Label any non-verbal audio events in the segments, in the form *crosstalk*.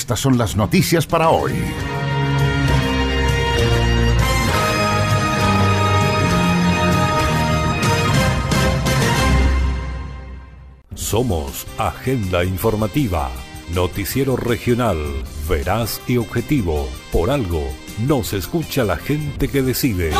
Estas son las noticias para hoy. Somos Agenda Informativa, Noticiero Regional, veraz y objetivo. Por algo, nos escucha la gente que decide.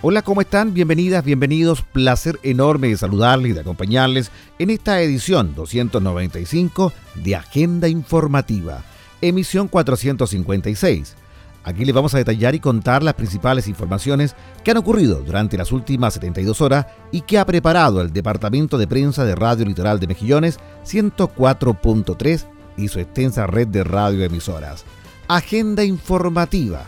Hola, ¿cómo están? Bienvenidas, bienvenidos. Placer enorme de saludarles y de acompañarles en esta edición 295 de Agenda Informativa, emisión 456. Aquí les vamos a detallar y contar las principales informaciones que han ocurrido durante las últimas 72 horas y que ha preparado el Departamento de Prensa de Radio Litoral de Mejillones 104.3 y su extensa red de radioemisoras. Agenda informativa,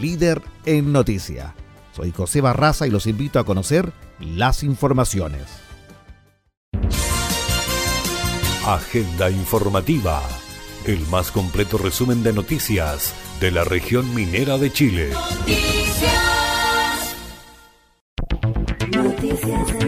líder en noticia. Soy José Barraza y los invito a conocer las informaciones. Agenda informativa, el más completo resumen de noticias de la región minera de Chile. Noticias. Noticias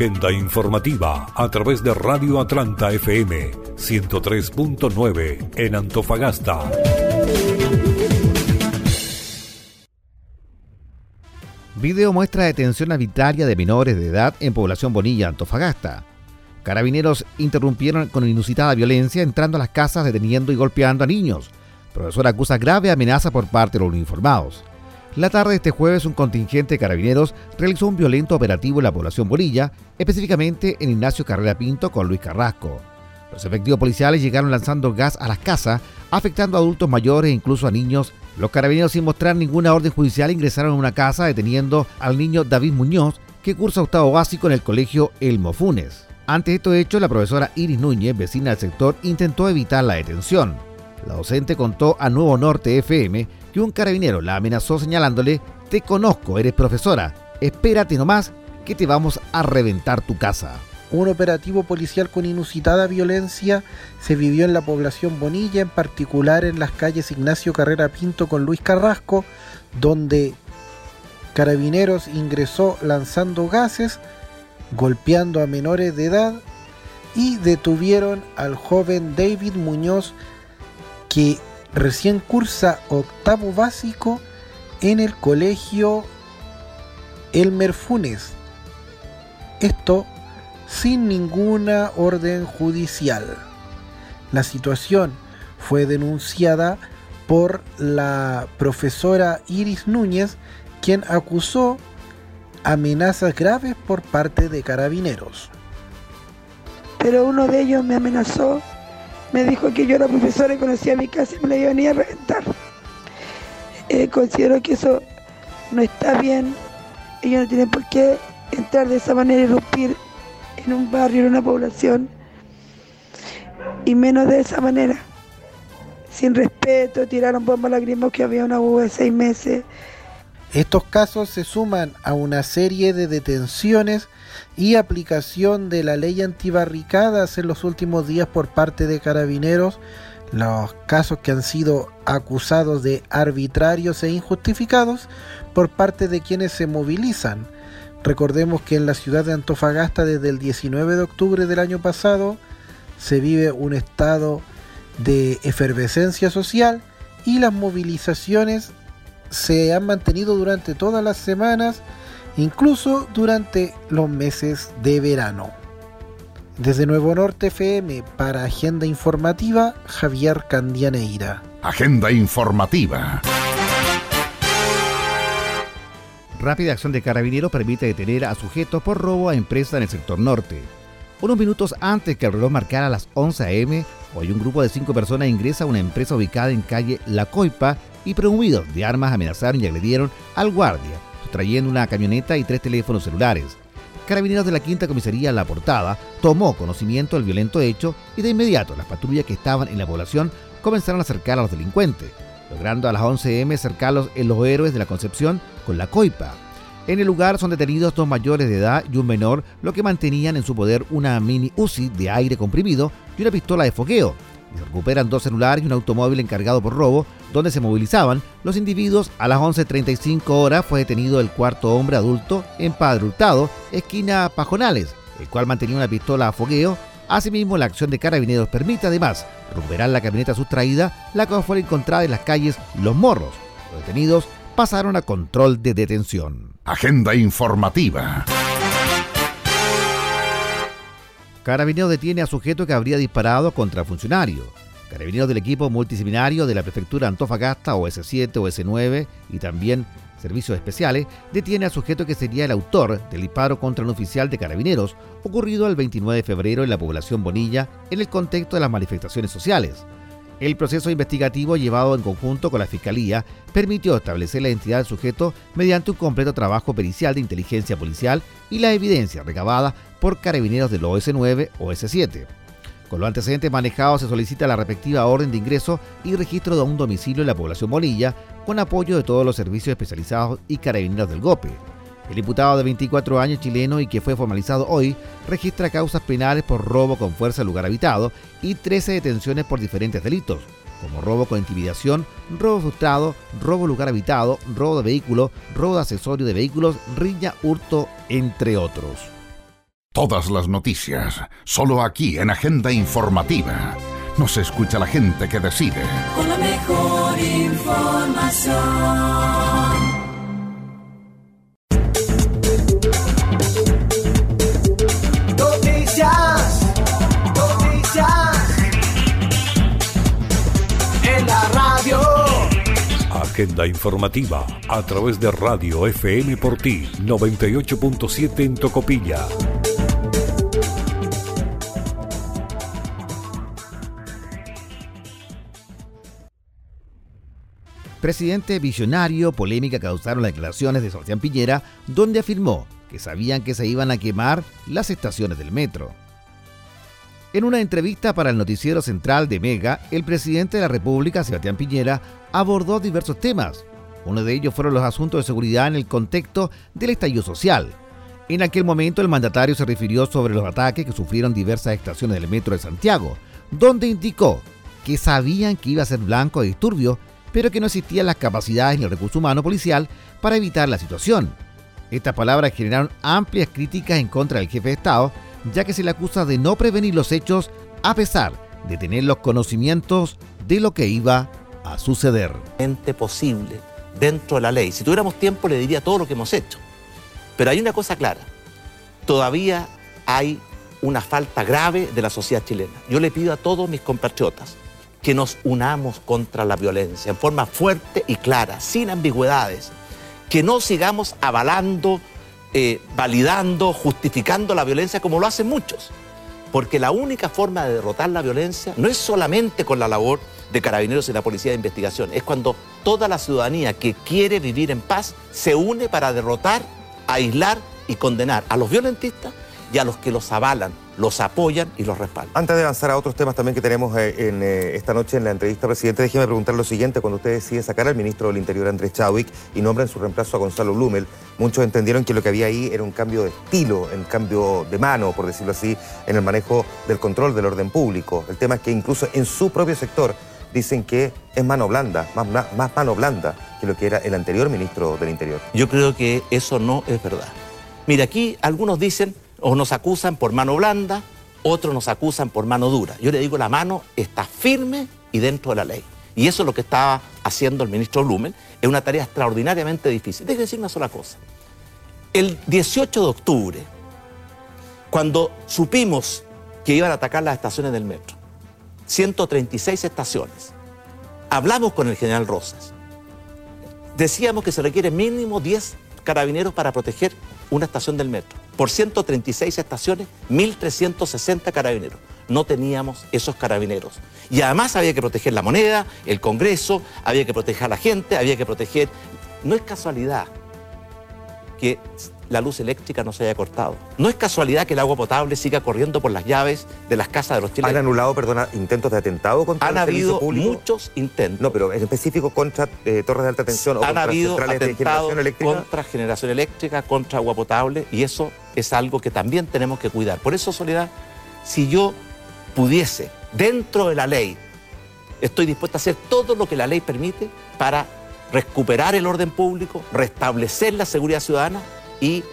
Agenda informativa a través de Radio Atlanta FM 103.9 en Antofagasta. Video muestra detención arbitraria de menores de edad en población Bonilla, Antofagasta. Carabineros interrumpieron con inusitada violencia entrando a las casas deteniendo y golpeando a niños. Profesor acusa grave amenaza por parte de los uniformados. La tarde de este jueves un contingente de carabineros realizó un violento operativo en la población Bonilla, específicamente en Ignacio Carrera Pinto con Luis Carrasco. Los efectivos policiales llegaron lanzando gas a las casas, afectando a adultos mayores e incluso a niños. Los carabineros sin mostrar ninguna orden judicial ingresaron a una casa deteniendo al niño David Muñoz, que cursa octavo básico en el colegio Elmo Funes. Ante estos hechos, la profesora Iris Núñez, vecina del sector, intentó evitar la detención. La docente contó a Nuevo Norte FM que un carabinero la amenazó señalándole, te conozco, eres profesora, espérate nomás que te vamos a reventar tu casa. Un operativo policial con inusitada violencia se vivió en la población Bonilla, en particular en las calles Ignacio Carrera Pinto con Luis Carrasco, donde Carabineros ingresó lanzando gases, golpeando a menores de edad y detuvieron al joven David Muñoz que recién cursa octavo básico en el colegio Elmer Funes. Esto sin ninguna orden judicial. La situación fue denunciada por la profesora Iris Núñez, quien acusó amenazas graves por parte de carabineros. Pero uno de ellos me amenazó, me dijo que yo era profesora y conocía mi casa y me la iba a venir a reventar. Eh, considero que eso no está bien, ellos no tienen por qué entrar de esa manera y irrumpir en un barrio, en una población, y menos de esa manera. Sin respeto, tiraron bombas lacrimos que había una uva de seis meses. Estos casos se suman a una serie de detenciones y aplicación de la ley antibarricadas en los últimos días por parte de carabineros, los casos que han sido acusados de arbitrarios e injustificados por parte de quienes se movilizan. Recordemos que en la ciudad de Antofagasta desde el 19 de octubre del año pasado se vive un estado de efervescencia social y las movilizaciones se han mantenido durante todas las semanas, incluso durante los meses de verano. Desde Nuevo Norte FM para Agenda Informativa, Javier Candianeira. Agenda Informativa. Rápida acción de carabineros permite detener a sujetos por robo a empresa en el sector norte. Unos minutos antes que el reloj marcara las 11 am, hoy un grupo de cinco personas ingresa a una empresa ubicada en calle La Coipa, y promovidos de armas amenazaron y agredieron al guardia, sustrayendo una camioneta y tres teléfonos celulares. Carabineros de la Quinta Comisaría La Portada tomó conocimiento del violento hecho y de inmediato las patrullas que estaban en la población comenzaron a acercar a los delincuentes, logrando a las 11 m cercarlos en los héroes de la Concepción con la coipa. En el lugar son detenidos dos mayores de edad y un menor, lo que mantenían en su poder una mini UCI de aire comprimido y una pistola de fogueo. Y recuperan dos celulares y un automóvil encargado por robo, donde se movilizaban los individuos. A las 11.35 horas fue detenido el cuarto hombre adulto en esquina Pajonales, el cual mantenía una pistola a fogueo. Asimismo, la acción de carabineros permite además recuperar la camioneta sustraída, la cual fue encontrada en las calles Los Morros. Los detenidos pasaron a control de detención. Agenda informativa. Carabineros detiene a sujeto que habría disparado contra funcionario. Carabineros del equipo multidisciplinario de la prefectura Antofagasta, OS7, OS9 y también servicios especiales, detiene a sujeto que sería el autor del disparo contra un oficial de carabineros ocurrido el 29 de febrero en la población Bonilla en el contexto de las manifestaciones sociales. El proceso investigativo llevado en conjunto con la Fiscalía permitió establecer la identidad del sujeto mediante un completo trabajo pericial de inteligencia policial y la evidencia recabada por carabineros del OS9 o OS7. Con los antecedentes manejados se solicita la respectiva orden de ingreso y registro de un domicilio en la población Molilla con apoyo de todos los servicios especializados y carabineros del GOPE. El diputado de 24 años chileno y que fue formalizado hoy registra causas penales por robo con fuerza en lugar habitado y 13 detenciones por diferentes delitos, como robo con intimidación, robo frustrado, robo lugar habitado, robo de vehículo, robo de accesorio de vehículos, riña, hurto, entre otros. Todas las noticias, solo aquí en Agenda Informativa. Nos escucha la gente que decide. Con la mejor información. Agenda informativa a través de Radio FM por ti 98.7 en Tocopilla. Presidente visionario, polémica causaron las declaraciones de Sebastián Piñera, donde afirmó que sabían que se iban a quemar las estaciones del metro. En una entrevista para el noticiero central de Mega, el presidente de la República, Sebastián Piñera, abordó diversos temas. Uno de ellos fueron los asuntos de seguridad en el contexto del estallido social. En aquel momento el mandatario se refirió sobre los ataques que sufrieron diversas estaciones del metro de Santiago, donde indicó que sabían que iba a ser blanco de disturbios, pero que no existían las capacidades ni el recurso humano policial para evitar la situación. Estas palabras generaron amplias críticas en contra del jefe de Estado, ya que se le acusa de no prevenir los hechos a pesar de tener los conocimientos de lo que iba a suceder. posible dentro de la ley. Si tuviéramos tiempo le diría todo lo que hemos hecho. Pero hay una cosa clara, todavía hay una falta grave de la sociedad chilena. Yo le pido a todos mis compatriotas que nos unamos contra la violencia en forma fuerte y clara, sin ambigüedades, que no sigamos avalando eh, validando, justificando la violencia como lo hacen muchos. Porque la única forma de derrotar la violencia no es solamente con la labor de carabineros y la policía de investigación, es cuando toda la ciudadanía que quiere vivir en paz se une para derrotar, aislar y condenar a los violentistas y a los que los avalan, los apoyan y los respaldan. Antes de avanzar a otros temas también que tenemos eh, en, eh, esta noche en la entrevista, presidente, déjeme preguntar lo siguiente. Cuando usted decide sacar al ministro del Interior, Andrés Chadwick, y nombra en su reemplazo a Gonzalo Blumel, muchos entendieron que lo que había ahí era un cambio de estilo, un cambio de mano, por decirlo así, en el manejo del control del orden público. El tema es que incluso en su propio sector dicen que es mano blanda, más, mano blanda que lo que era el anterior ministro del Interior. Yo creo que eso no es verdad. Mira, aquí algunos dicen o nos acusan por mano blanda, otros nos acusan por mano dura. Yo le digo, la mano está firme y dentro de la ley. Y eso es lo que estaba haciendo el ministro Blumen. Es una tarea extraordinariamente difícil. Déjeme decir una sola cosa. El 18 de octubre, cuando supimos que iban a atacar las estaciones del metro, 136 estaciones, hablamos con el general Rosas. Decíamos que se requiere mínimo 10 carabineros para proteger una estación del metro. Por 136 estaciones, 1.360 carabineros. no teníamos esos carabineros. Y además había que proteger la moneda, el Congreso, había que proteger a la gente, había que proteger... No es casualidad que la luz eléctrica no se haya cortado. No es casualidad que el agua potable siga corriendo por las llaves de las casas de los chilenos. ¿Han anulado, perdona, intentos de atentado contra Han el habido público? muchos intentos. No, pero en específico contra eh, torres de alta tensión o Han contra habido centrales de generación eléctrica. contra generación eléctrica, contra agua potable, y eso es algo que también tenemos que cuidar. Por eso, Soledad, si yo pudiese, dentro de la ley, estoy dispuesto a hacer todo lo que la ley permite para recuperar el orden público, restablecer la seguridad ciudadana y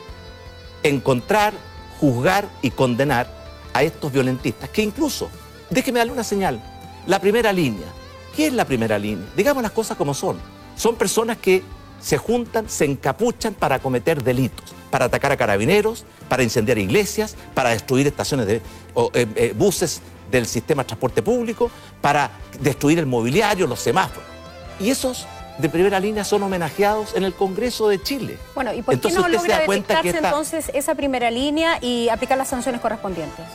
encontrar, juzgar y condenar a estos violentistas, que incluso, déjeme darle una señal, la primera línea. ¿Qué es la primera línea? Digamos las cosas como son. Son personas que se juntan, se encapuchan para cometer delitos, para atacar a carabineros, para incendiar iglesias, para destruir estaciones de o, eh, eh, buses del sistema de transporte público, para destruir el mobiliario, los semáforos. Y esos de primera línea son homenajeados en el Congreso de Chile. Bueno, ¿y por qué Entonces no logra detectarse esta- entonces esa primera línea y aplicar las sanciones correspondientes?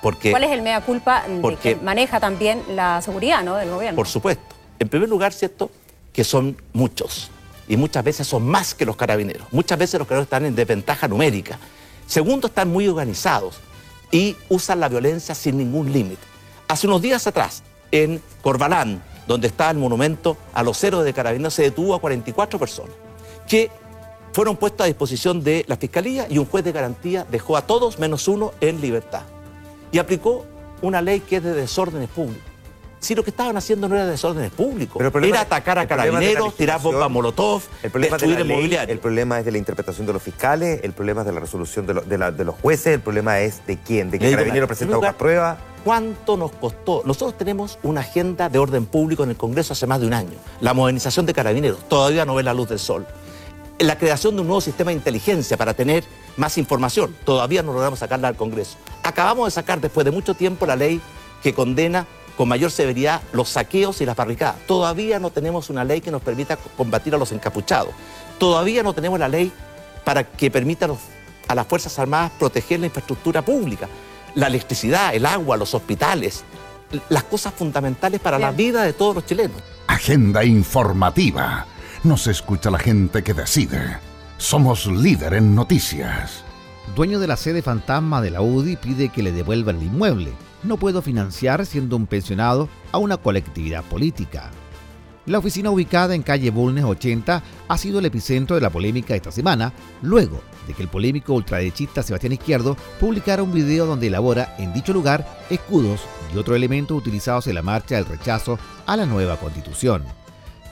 Porque, ¿Cuál es el mea culpa de porque- que maneja también la seguridad ¿no? del gobierno? por supuesto, en primer lugar, ¿cierto? Que son muchos. Y muchas veces son más que los carabineros. Muchas veces los carabineros están en desventaja numérica. Segundo, están muy organizados y usan la violencia sin ningún límite. Hace unos días atrás, en Corbalán, donde está el monumento a los héroes de carabineros, se detuvo a 44 personas que fueron puestas a disposición de la Fiscalía y un juez de garantía dejó a todos menos uno en libertad. Y aplicó una ley que es de desórdenes públicos. Si lo que estaban haciendo no era desórdenes públicos, problema- era atacar a carabineros, tirar bombas molotov, El problema de la el mobiliario. el problema es de la interpretación de los fiscales, el problema es de la resolución de, lo- de la- de los jueces, el problema es de quién, de digo, Carabinero en presenta hojas pruebas. ¿Cuánto nos costó? Nosotros tenemos una agenda de orden público en el Congreso hace más de un año. La modernización de carabineros todavía no ve la luz del sol. La creación de un nuevo sistema de inteligencia para tener más información todavía no logramos sacarla al Congreso. Acabamos de sacar después de mucho tiempo la ley que condena con mayor severidad los saqueos y las barricadas. Todavía no tenemos una ley que nos permita combatir a los encapuchados. Todavía no tenemos la ley para que permita a, los- a las Fuerzas Armadas proteger la infraestructura pública, la electricidad, el agua, los hospitales, las cosas fundamentales para la vida de todos los chilenos. Agenda informativa. Nos escucha la gente que decide. Somos líder en noticias. Dueño de la sede fantasma de la UDI pide que le devuelvan el inmueble. No puedo financiar siendo un pensionado a una colectividad política. La oficina ubicada en calle Bulnes 80 ha sido el epicentro de la polémica esta semana, luego de que el polémico ultraderechista Sebastián Izquierdo publicara un video donde elabora en dicho lugar escudos y otros elementos utilizados en la marcha del rechazo a la nueva constitución.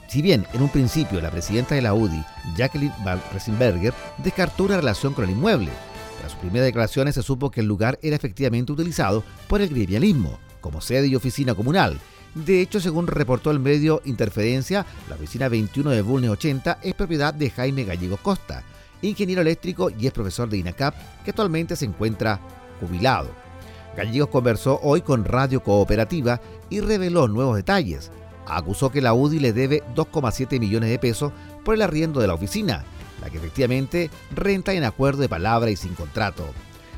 Si bien en un principio la presidenta de la UDI, Jacqueline Van Resenberger, descartó una relación con el inmueble, tras sus primeras declaraciones se supo que el lugar era efectivamente utilizado por el gremialismo como sede y oficina comunal. De hecho, según reportó el medio Interferencia, la oficina 21 de Bulnes 80 es propiedad de Jaime Gallego Costa, ingeniero eléctrico y es profesor de INACAP, que actualmente se encuentra jubilado. Gallegos conversó hoy con Radio Cooperativa y reveló nuevos detalles. Acusó que la UDI le debe 2,7 millones de pesos por el arriendo de la oficina, que efectivamente renta en acuerdo de palabra y sin contrato.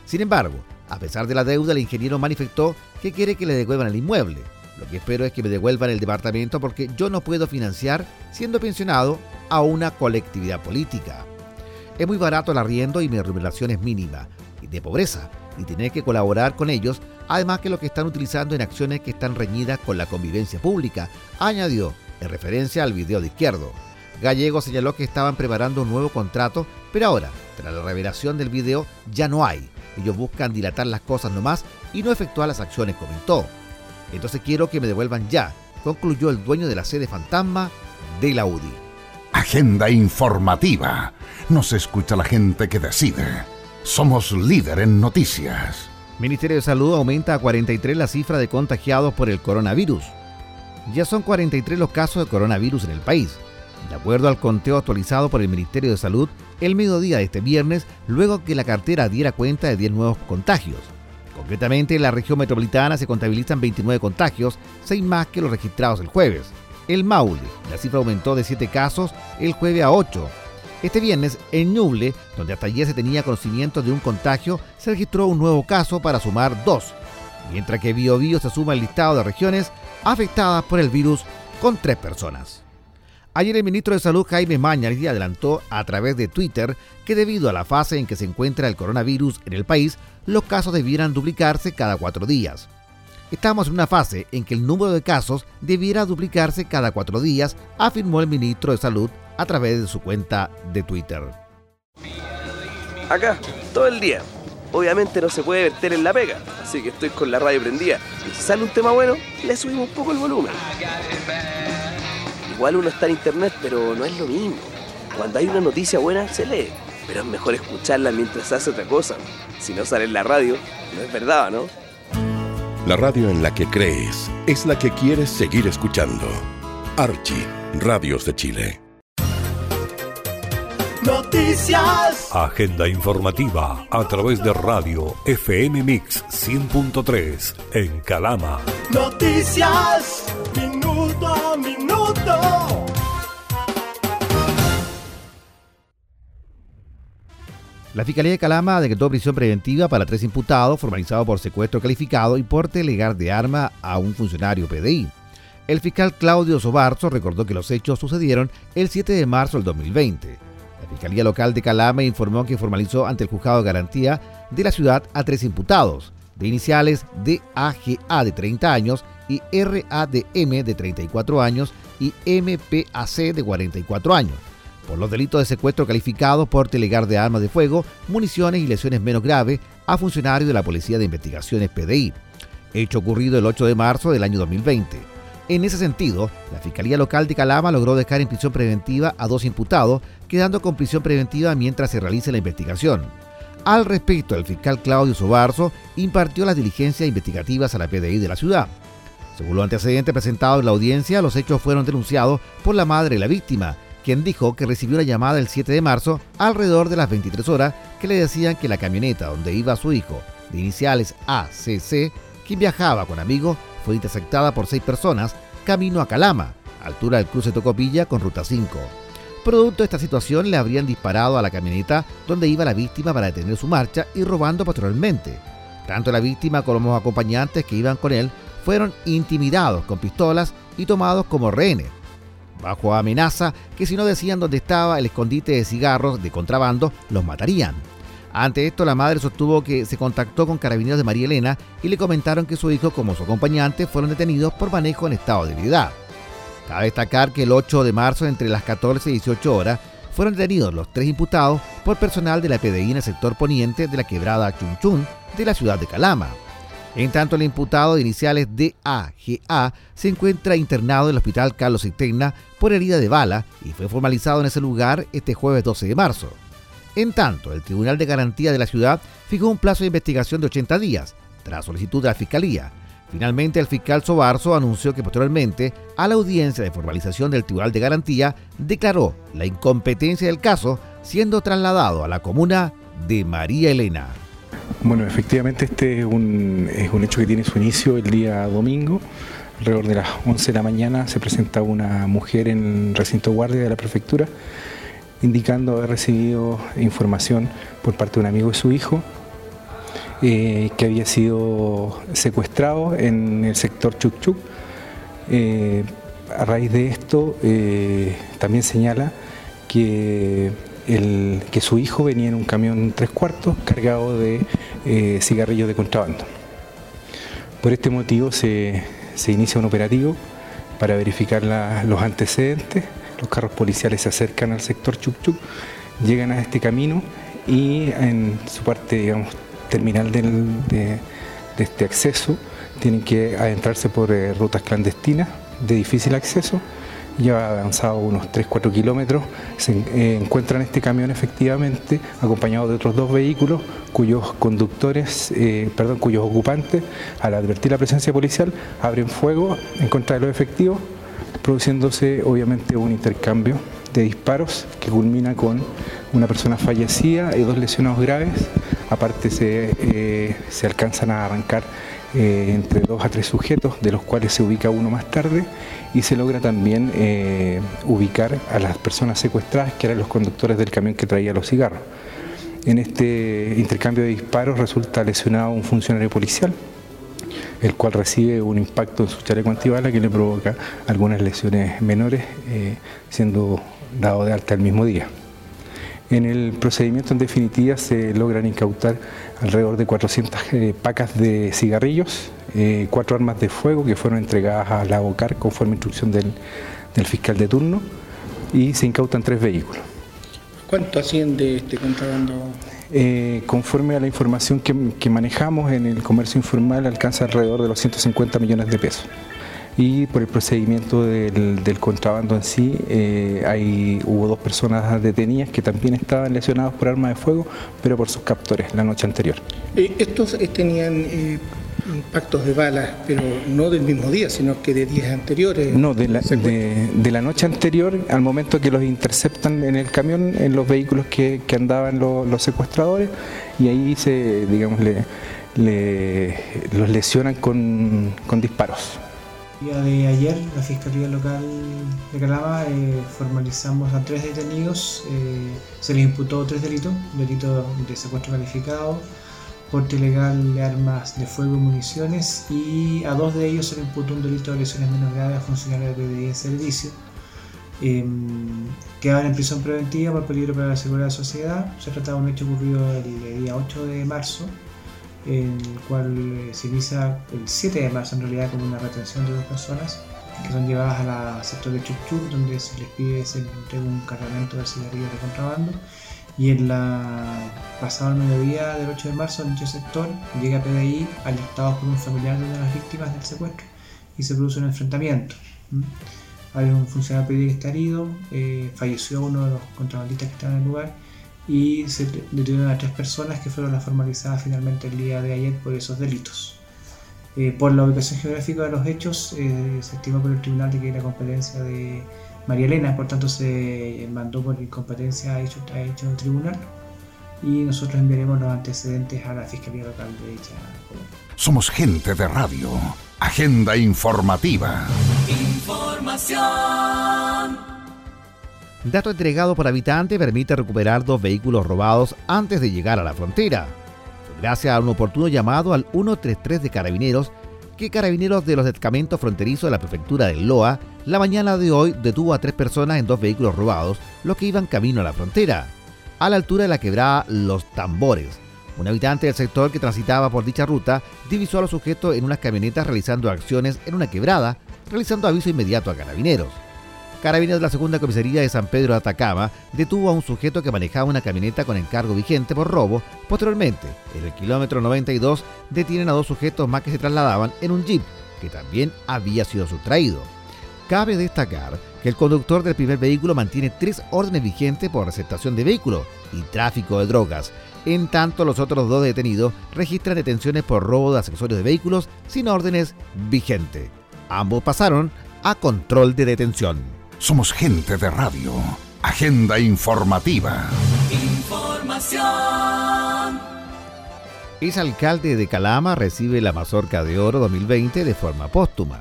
Sin embargo, a pesar de la deuda, el ingeniero manifestó que quiere que le devuelvan el inmueble. Lo que espero es que me devuelvan el departamento porque yo no puedo financiar, siendo pensionado, a una colectividad política. Es muy barato el arriendo y mi remuneración es mínima, y de pobreza, y tener que colaborar con ellos, además que lo que están utilizando en acciones que están reñidas con la convivencia pública, añadió, en referencia al video de izquierdo. Gallego señaló que estaban preparando un nuevo contrato, pero ahora, tras la revelación del video, ya no hay. Ellos buscan dilatar las cosas nomás y no efectuar las acciones, comentó. Entonces quiero que me devuelvan ya, concluyó el dueño de la sede fantasma de la UDI. Agenda informativa. Nos escucha la gente que decide. Somos líder en noticias. Ministerio de Salud aumenta a 43 la cifra de contagiados por el coronavirus. Ya son 43 los casos de coronavirus en el país. De acuerdo al conteo actualizado por el Ministerio de Salud, el mediodía de este viernes, luego que la cartera diera cuenta de 10 nuevos contagios. Concretamente, en la región metropolitana se contabilizan 29 contagios, 6 más que los registrados el jueves. El Maule, la cifra aumentó de 7 casos el jueves a 8. Este viernes, en Ñuble, donde hasta ayer se tenía conocimiento de un contagio, se registró un nuevo caso para sumar 2. mientras que Biobío se suma al listado de regiones afectadas por el virus con tres personas. Ayer el ministro de Salud Jaime Mañalich adelantó a través de Twitter que debido a la fase en que se encuentra el coronavirus en el país, los casos debieran duplicarse cada cuatro días. Estamos en una fase en que el número de casos debiera duplicarse cada cuatro días, afirmó el ministro de Salud a través de su cuenta de Twitter. Acá, todo el día. Obviamente no se puede verter en la pega, así que estoy con la radio prendida. Y si sale un tema bueno, le subimos un poco el volumen. Igual uno está en internet, pero no es lo mismo. Cuando hay una noticia buena, se lee. Pero es mejor escucharla mientras hace otra cosa. Si no sale en la radio, no es verdad, ¿no? La radio en la que crees es la que quieres seguir escuchando. Archie, Radios de Chile. Noticias. Agenda informativa a través de radio FM Mix 100.3 en Calama. Noticias. Minuto. La Fiscalía de Calama decretó prisión preventiva para tres imputados formalizados por secuestro calificado y porte legal de arma a un funcionario PDI. El fiscal Claudio Sobarzo recordó que los hechos sucedieron el 7 de marzo del 2020. La Fiscalía Local de Calama informó que formalizó ante el Juzgado de Garantía de la ciudad a tres imputados, de iniciales DAGA de 30 años y RADM de 34 años y MPAC de 44 años por los delitos de secuestro calificado, por legal de armas de fuego, municiones y lesiones menos graves a funcionarios de la Policía de Investigaciones PDI, hecho ocurrido el 8 de marzo del año 2020. En ese sentido, la Fiscalía Local de Calama logró dejar en prisión preventiva a dos imputados, quedando con prisión preventiva mientras se realice la investigación. Al respecto, el fiscal Claudio Sobarzo impartió las diligencias investigativas a la PDI de la ciudad. Según los antecedentes presentados en la audiencia, los hechos fueron denunciados por la madre de la víctima, quien dijo que recibió una llamada el 7 de marzo alrededor de las 23 horas que le decían que la camioneta donde iba su hijo, de iniciales ACC, quien viajaba con amigos, fue interceptada por seis personas camino a Calama, altura del cruce Tocopilla con Ruta 5. Producto de esta situación le habrían disparado a la camioneta donde iba la víctima para detener su marcha y robando posteriormente. Tanto la víctima como los acompañantes que iban con él fueron intimidados con pistolas y tomados como rehenes bajo amenaza que si no decían dónde estaba el escondite de cigarros de contrabando, los matarían. Ante esto, la madre sostuvo que se contactó con carabineros de María Elena y le comentaron que su hijo como su acompañante fueron detenidos por manejo en estado de debilidad. Cabe destacar que el 8 de marzo, entre las 14 y 18 horas, fueron detenidos los tres imputados por personal de la PDI en el sector poniente de la quebrada Chunchun de la ciudad de Calama. En tanto, el imputado de iniciales DAGA se encuentra internado en el hospital Carlos Cisterna por herida de bala y fue formalizado en ese lugar este jueves 12 de marzo. En tanto, el Tribunal de Garantía de la ciudad fijó un plazo de investigación de 80 días, tras solicitud de la Fiscalía. Finalmente, el fiscal Sobarzo anunció que posteriormente, a la audiencia de formalización del Tribunal de Garantía, declaró la incompetencia del caso, siendo trasladado a la comuna de María Elena. Bueno, efectivamente este es un, hecho que tiene su inicio el día domingo. Alrededor de las 11 de la mañana se presenta una mujer en el recinto guardia de la prefectura indicando haber recibido información por parte de un amigo de su hijo eh, que había sido secuestrado en el sector Chuc Eh, a raíz de esto eh, también señala que que su hijo venía en un camión tres cuartos cargado de eh, cigarrillos de contrabando. Por este motivo se, inicia un operativo para verificar los antecedentes. Los carros policiales se acercan al sector Chuc llegan a este camino y en su parte digamos, terminal de, este acceso tienen que adentrarse por eh, rutas clandestinas de difícil acceso ya avanzado unos 3-4 kilómetros, se eh, encuentran este camión efectivamente acompañado de otros dos vehículos cuyos conductores, eh, perdón, cuyos ocupantes, al advertir la presencia policial, abren fuego en contra de los efectivos, produciéndose obviamente un intercambio de disparos que culmina con una persona fallecida y dos lesionados graves. Aparte se, eh, se alcanzan a arrancar entre dos a tres sujetos, de los cuales se ubica uno más tarde, y se logra también eh, ubicar a las personas secuestradas, que eran los conductores del camión que traía los cigarros. En este intercambio de disparos resulta lesionado un funcionario policial el cual recibe un impacto en su chaleco antibala que le provoca algunas lesiones menores, eh, siendo dado de alta el mismo día. En el procedimiento en definitiva se logran incautar alrededor de 400 eh, pacas de cigarrillos, eh, cuatro armas de fuego que fueron entregadas a la OCAR conforme instrucción del, fiscal de turno y se incautan tres vehículos. ¿Cuánto asciende este contrabando? Eh, conforme a la información que, que manejamos en el comercio informal alcanza alrededor de los 150 millones de pesos y por el procedimiento del, contrabando en sí eh, hay, hubo dos personas detenidas que también estaban lesionados por armas de fuego, pero por sus captores la noche anterior. Eh, estos eh, tenían impactos de balas, pero no del mismo día, sino que de días anteriores. No, de la, de, la noche anterior, al momento que los interceptan en el camión, en los vehículos que, andaban los secuestradores, y ahí se, digamos, le, los lesionan con, con disparos. Día de ayer, la Fiscalía Local de Calama eh, formalizamos a tres detenidos. Eh, se les imputó tres delitos: delito de secuestro calificado, porte ilegal de armas de fuego y municiones, y a dos de ellos se les imputó un delito de lesiones menos graves a funcionarios de PDI en servicio. Eh, quedaban en prisión preventiva por peligro para la seguridad de la sociedad. Se trataba de un hecho ocurrido el día 8 de marzo el cual se inicia el 7 de marzo en realidad como una retención de dos personas que son llevadas al sector de Chuchuc donde se les pide se un cargamento de cigarrillos de contrabando. Y en la pasado el mediodía del 8 de marzo en dicho sector llega PDI alertados por un familiar de una de las víctimas del secuestro y se produce un enfrentamiento. Hay un funcionario PDI que está herido eh, falleció uno de los contrabandistas que estaban en el lugar y se detuvieron a tres personas que fueron las formalizadas finalmente el día de ayer por esos delitos. Eh, por la ubicación geográfica de los hechos, eh, se estimó por el tribunal de que era competencia de María Elena, por tanto se mandó por incompetencia a hecho, a hecho tribunal y nosotros enviaremos los antecedentes a la Fiscalía Local de dicha Somos gente de radio, agenda informativa. Información. Dato entregado por habitante permite recuperar dos vehículos robados antes de llegar a la frontera. Gracias a un oportuno llamado al 133 de Carabineros, que Carabineros de los destacamentos fronterizos de la prefectura de Loa, la mañana de hoy detuvo a tres personas en dos vehículos robados, los que iban camino a la frontera, a la altura de la quebrada Los Tambores. Un habitante del sector que transitaba por dicha ruta divisó a los sujetos en unas camionetas realizando acciones en una quebrada, realizando aviso inmediato a Carabineros. Carabineros de la Segunda Comisaría de San Pedro de Atacama detuvo a un sujeto que manejaba una camioneta con encargo vigente por robo. Posteriormente, en el kilómetro 92, detienen a dos sujetos más que se trasladaban en un jeep que también había sido sustraído. Cabe destacar que el conductor del primer vehículo mantiene tres órdenes vigentes por receptación de vehículo y tráfico de drogas. En tanto, los otros dos detenidos registran detenciones por robo de accesorios de vehículos sin órdenes vigentes. Ambos pasaron a control de detención. Somos gente de radio. Agenda informativa. Información. Ex alcalde de Calama recibe la Mazorca de Oro 2020 de forma póstuma.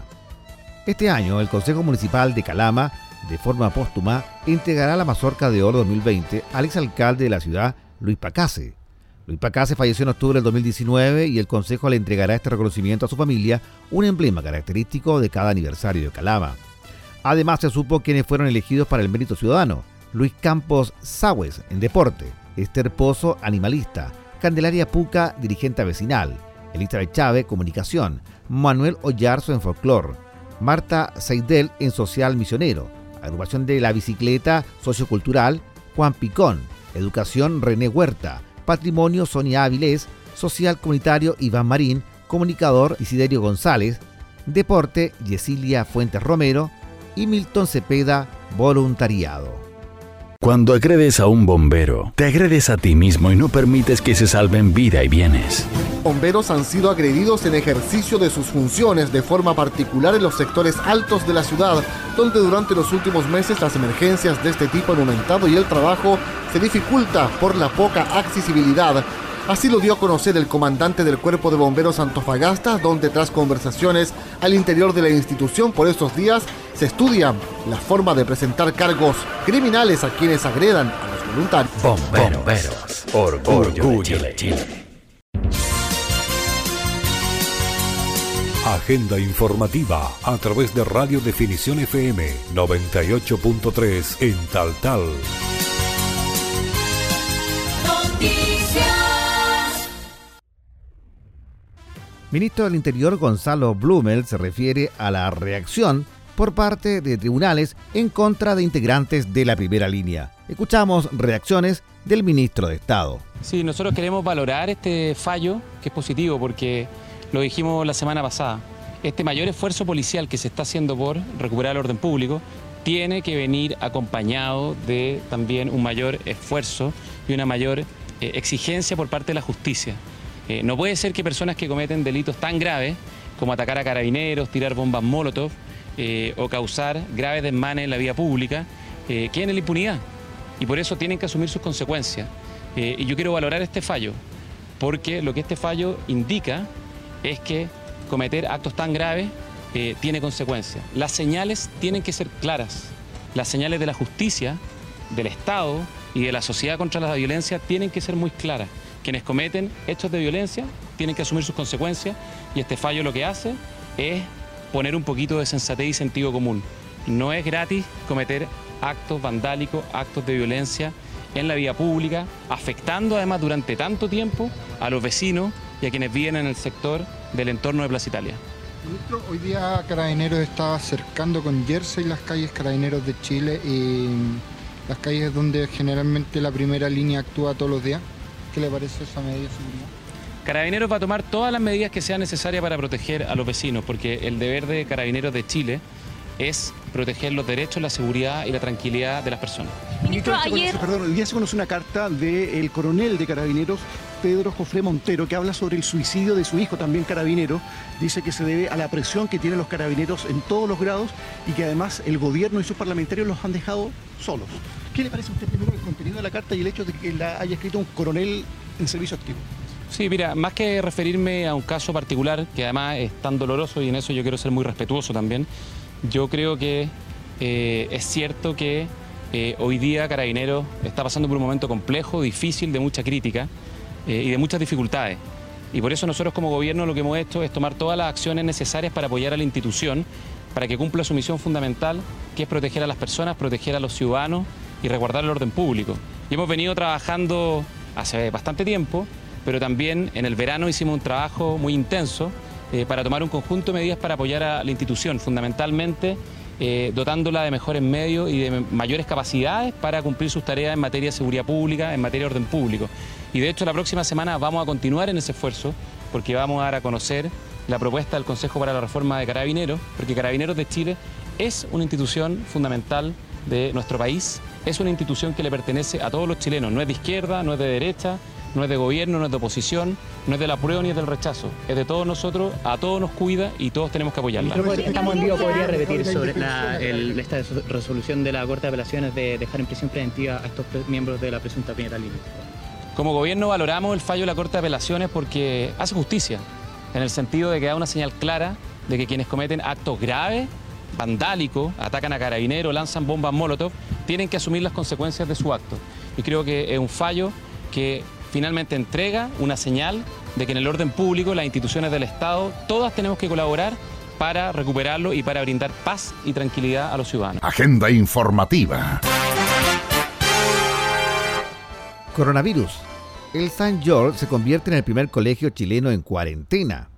Este año, el Consejo Municipal de Calama, de forma póstuma, entregará la Mazorca de Oro 2020 al exalcalde de la ciudad, Luis Pacase. Luis Pacase falleció en octubre del 2019 y el Consejo le entregará este reconocimiento a su familia, un emblema característico de cada aniversario de Calama. Además, se supo quiénes fueron elegidos para el mérito ciudadano. Luis Campos Sagüez, en deporte. Esther Pozo, animalista. Candelaria Puca, dirigente vecinal. Elizabeth Chávez, comunicación. Manuel Ollarzo, en folclor. Marta Seidel, en social misionero. Agrupación de la bicicleta sociocultural, Juan Picón. Educación, René Huerta. Patrimonio, Sonia Áviles. Social comunitario, Iván Marín. Comunicador, Isiderio González. Deporte, Yesilia Fuentes Romero y Milton Cepeda, voluntariado. Cuando agredes a un bombero, te agredes a ti mismo y no permites que se salven vida y bienes. Bomberos han sido agredidos en ejercicio de sus funciones de forma particular en los sectores altos de la ciudad, donde durante los últimos meses las emergencias de este tipo han aumentado y el trabajo se dificulta por la poca accesibilidad Así lo dio a conocer el comandante del Cuerpo de Bomberos Antofagasta, donde tras conversaciones al interior de la institución por estos días se estudia la forma de presentar cargos criminales a quienes agredan a los voluntarios. Bomberos, orgullo, de Chile. Agenda informativa a través de Radio Definición FM 98.3 en Tal Tal. Ministro del Interior Gonzalo Blumel se refiere a la reacción por parte de tribunales en contra de integrantes de la primera línea. Escuchamos reacciones del ministro de Estado. Sí, nosotros queremos valorar este fallo, que es positivo porque lo dijimos la semana pasada. Este mayor esfuerzo policial que se está haciendo por recuperar el orden público tiene que venir acompañado de también un mayor esfuerzo y una mayor eh, exigencia por parte de la justicia. Eh, no puede ser que personas que cometen delitos tan graves como atacar a carabineros, tirar bombas molotov eh, o causar graves desmanes en la vía pública queden en la impunidad. Y por eso tienen que asumir sus consecuencias. y yo quiero valorar este fallo, porque lo que este fallo indica es que cometer actos tan graves tiene consecuencias. Las señales tienen que ser claras. Las señales de la justicia, del Estado y de la sociedad contra la violencia tienen que ser muy claras quienes cometen hechos de violencia tienen que asumir sus consecuencias y este fallo lo que hace es poner un poquito de sensatez y sentido común. No es gratis cometer actos vandálicos, actos de violencia en la vía pública, afectando además durante tanto tiempo a los vecinos y a quienes viven en el sector del entorno de Plaza Italia. Hoy día Carabineros está acercando con jersey las calles Carabineros de Chile y las calles donde generalmente la primera línea actúa todos los días. ¿Qué le parece esa medida de seguridad? Carabineros va a tomar todas las medidas que sean necesarias para proteger a los vecinos, porque el deber de Carabineros de Chile es proteger los derechos, la seguridad y la tranquilidad de las personas. Ministro, ayer... perdón, hoy día se conoce una carta del coronel de Carabineros, Pedro Jofre Montero, que habla sobre el suicidio de su hijo, también carabinero. Dice que se debe a la presión que tienen los carabineros en todos los grados y que además el gobierno y sus parlamentarios los han dejado solos. ¿Qué le parece a usted primero el contenido de la carta y el hecho de que la haya escrito un coronel en servicio activo? Sí, mira, más que referirme a un caso particular, que además es tan doloroso y en eso yo quiero ser muy respetuoso también, yo creo que eh, es cierto que eh, hoy día Carabineros está pasando por un momento complejo, difícil, de mucha crítica eh, y de muchas dificultades. Y por eso nosotros como gobierno lo que hemos hecho es tomar todas las acciones necesarias para apoyar a la institución, para que cumpla su misión fundamental, que es proteger a las personas, proteger a los ciudadanos y resguardar el orden público. Y hemos venido trabajando hace bastante tiempo, pero también en el verano hicimos un trabajo muy intenso eh, para tomar un conjunto de medidas para apoyar a la institución, fundamentalmente eh, dotándola de mejores medios y de mayores capacidades para cumplir sus tareas en materia de seguridad pública, en materia de orden público. Y de hecho la próxima semana vamos a continuar en ese esfuerzo porque vamos a dar a conocer la propuesta del Consejo para la Reforma de Carabineros, porque Carabineros de Chile es una institución fundamental de nuestro país es una institución que le pertenece a todos los chilenos, no es de izquierda, no es de derecha, no es de gobierno, no es de oposición, no es de la prueba ni es del rechazo, es de todos nosotros, a todos nos cuida y todos tenemos que apoyarla. Estamos en vivo, podría repetir sobre esta resolución de la Corte de Apelaciones de dejar en prisión preventiva a estos miembros de la presunta primera línea. Como gobierno valoramos el fallo de la Corte de Apelaciones porque hace justicia, en el sentido de que da una señal clara de que quienes cometen actos graves vandálico, atacan a carabineros, lanzan bombas molotov, tienen que asumir las consecuencias de su acto. Y creo que es un fallo que finalmente entrega una señal de que en el orden público, las instituciones del Estado, todas tenemos que colaborar para recuperarlo y para brindar paz y tranquilidad a los ciudadanos. Agenda informativa. Coronavirus. El San George se convierte en el primer colegio chileno en cuarentena.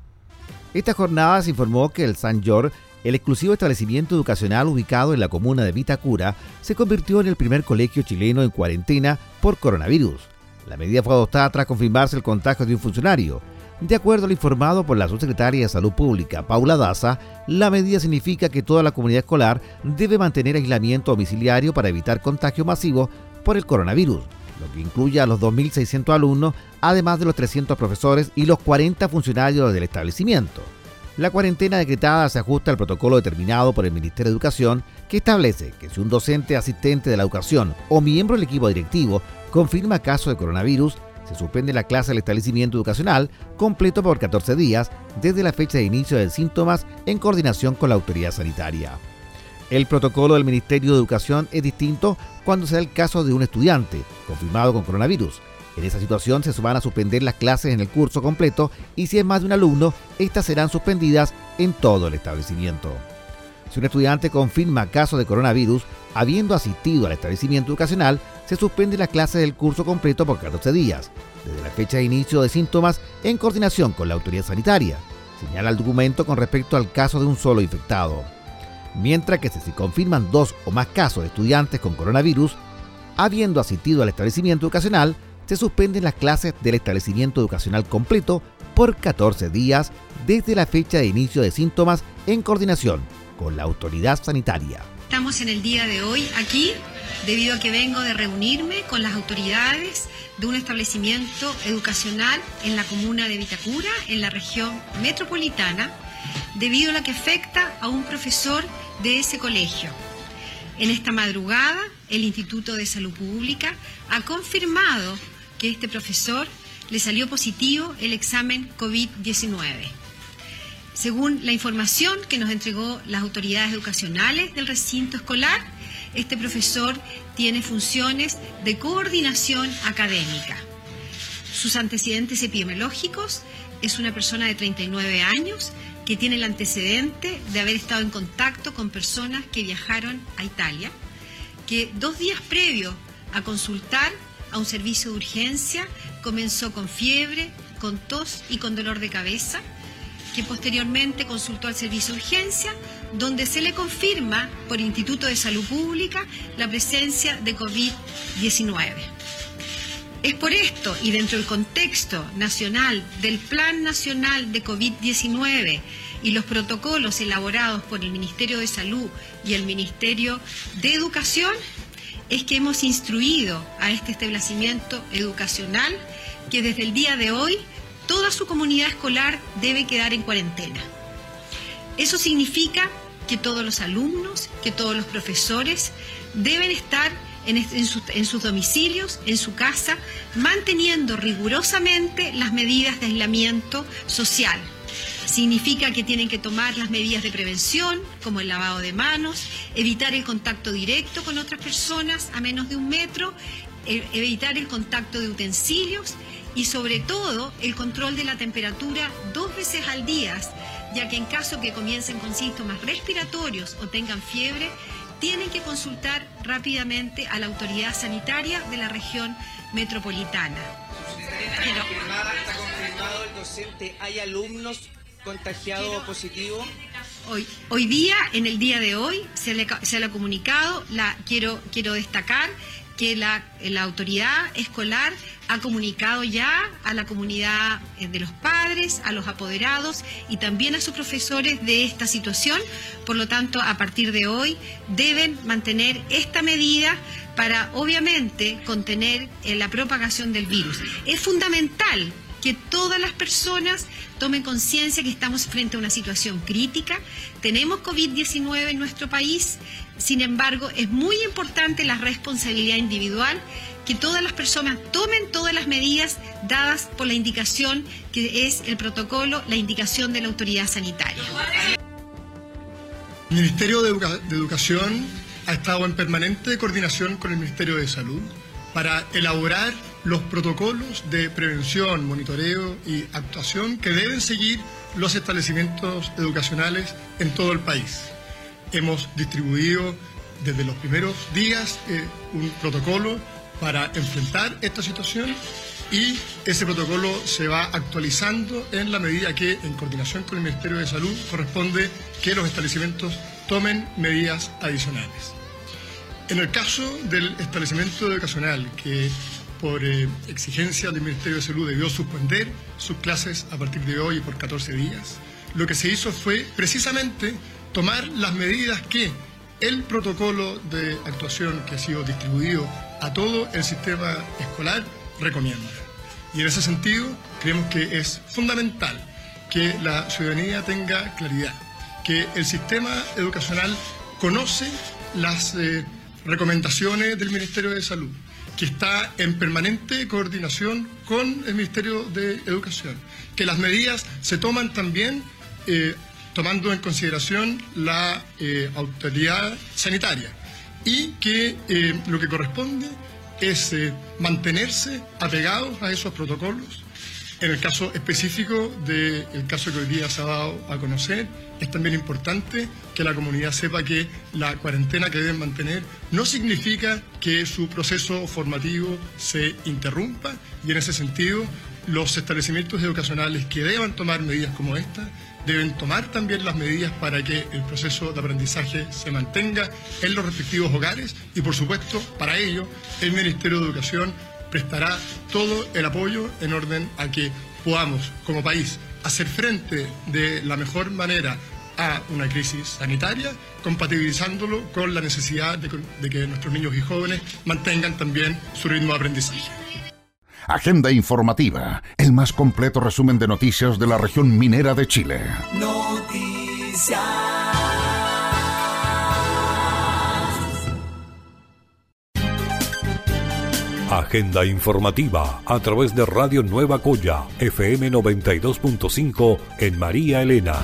Esta jornada se informó que el San George el exclusivo establecimiento educacional ubicado en la comuna de Vitacura se convirtió en el primer colegio chileno en cuarentena por coronavirus. La medida fue adoptada tras confirmarse el contagio de un funcionario. De acuerdo al informado por la subsecretaria de Salud Pública, Paula Daza, la medida significa que toda la comunidad escolar debe mantener aislamiento domiciliario para evitar contagio masivo por el coronavirus, lo que incluye a los 2.600 alumnos, además de los 300 profesores y los 40 funcionarios del establecimiento. La cuarentena decretada se ajusta al protocolo determinado por el Ministerio de Educación que establece que si un docente asistente de la educación o miembro del equipo directivo confirma caso de coronavirus, se suspende la clase del establecimiento educacional completo por 14 días desde la fecha de inicio de síntomas en coordinación con la autoridad sanitaria. El protocolo del Ministerio de Educación es distinto cuando se da el caso de un estudiante confirmado con coronavirus. En esa situación se van a suspender las clases en el curso completo y si es más de un alumno, estas serán suspendidas en todo el establecimiento. Si un estudiante confirma caso de coronavirus, habiendo asistido al establecimiento educacional, se suspende las clases del curso completo por 14 días, desde la fecha de inicio de síntomas en coordinación con la autoridad sanitaria, señala el documento con respecto al caso de un solo infectado. Mientras que si se confirman dos o más casos de estudiantes con coronavirus, habiendo asistido al establecimiento educacional, se suspenden las clases del establecimiento educacional completo por 14 días desde la fecha de inicio de síntomas en coordinación con la autoridad sanitaria. Estamos en el día de hoy aquí debido a que vengo de reunirme con las autoridades de un establecimiento educacional en la comuna de Vitacura, en la región metropolitana, debido a lo que afecta a un profesor de ese colegio. En esta madrugada, el Instituto de Salud Pública ha confirmado que este profesor le salió positivo el examen COVID-19. Según la información que nos entregó las autoridades educacionales del recinto escolar, este profesor tiene funciones de coordinación académica. Sus antecedentes epidemiológicos es una persona de 39 años que tiene el antecedente de haber estado en contacto con personas que viajaron a Italia, que dos días previo a consultar a un servicio de urgencia comenzó con fiebre, con tos y con dolor de cabeza, que posteriormente consultó al servicio de urgencia, donde se le confirma por Instituto de Salud Pública la presencia de COVID-19. Es por esto y dentro del contexto nacional del Plan Nacional de COVID-19 y los protocolos elaborados por el Ministerio de Salud y el Ministerio de Educación, es que hemos instruido a este establecimiento educacional que desde el día de hoy toda su comunidad escolar debe quedar en cuarentena. Eso significa que todos los alumnos, que todos los profesores deben estar en, sus domicilios, en su casa, manteniendo rigurosamente las medidas de aislamiento social. Significa que tienen que tomar las medidas de prevención, como el lavado de manos, evitar el contacto directo con otras personas a menos de un metro, e, evitar el contacto de utensilios y sobre todo el control de la temperatura dos veces al día, ya que en caso que comiencen con síntomas respiratorios o tengan fiebre, tienen que consultar rápidamente a la autoridad sanitaria de la región metropolitana. ¿Está confirmado el docente? ¿Hay alumnos contagiados positivos? Hoy, hoy día, en el día de hoy, se le, se le ha comunicado, la, quiero, quiero destacar que la, la autoridad escolar ha comunicado ya a la comunidad eh, de los padres, a los apoderados y también a sus profesores de esta situación. Por lo tanto, a partir de hoy deben mantener esta medida para, obviamente, contener eh, la propagación del virus. Es fundamental que todas las personas tomen conciencia que estamos frente a una situación crítica. Tenemos COVID-19 en nuestro país, sin embargo, es muy importante la responsabilidad individual que todas las personas tomen todas las medidas dadas por la indicación que es el protocolo, la indicación de la autoridad sanitaria. El Ministerio de, Educación ha estado en permanente coordinación con el Ministerio de Salud para elaborar los protocolos de prevención, monitoreo y actuación que deben seguir los establecimientos educacionales en todo el país. Hemos distribuido desde los primeros días eh, un protocolo para enfrentar esta situación y ese protocolo se va actualizando en la medida que, en coordinación con el Ministerio de Salud, corresponde que los establecimientos tomen medidas adicionales. En el caso del establecimiento educacional que por eh, exigencia del Ministerio de Salud debió suspender sus clases a partir de hoy por 14 días, lo que se hizo fue precisamente tomar las medidas que el protocolo de actuación que ha sido distribuido a todo el sistema escolar recomienda. Y en ese sentido, creemos que es fundamental que la ciudadanía tenga claridad, que el sistema educacional conoce las eh, recomendaciones del Ministerio de Salud, que está en permanente coordinación con el Ministerio de Educación, que las medidas se toman también eh, tomando en consideración la eh, autoridad sanitaria y que eh, lo que corresponde es mantenerse apegados a esos protocolos. En el caso específico del caso que hoy día se ha dado a conocer, es también importante que la comunidad sepa que la cuarentena que deben mantener no significa que su proceso formativo se interrumpa y en ese sentido los establecimientos educacionales que deban tomar medidas como esta deben tomar también las medidas para que el proceso de aprendizaje se mantenga en los respectivos hogares y por supuesto para ello el Ministerio de Educación prestará todo el apoyo en orden a que podamos como país hacer frente de la mejor manera a una crisis sanitaria, compatibilizándolo con la necesidad de, que nuestros niños y jóvenes mantengan también su ritmo de aprendizaje. Agenda informativa, el más completo resumen de noticias de la región minera de Chile. Noticias. Agenda informativa a través de Radio Nueva Coya, FM 92.5 en María Elena.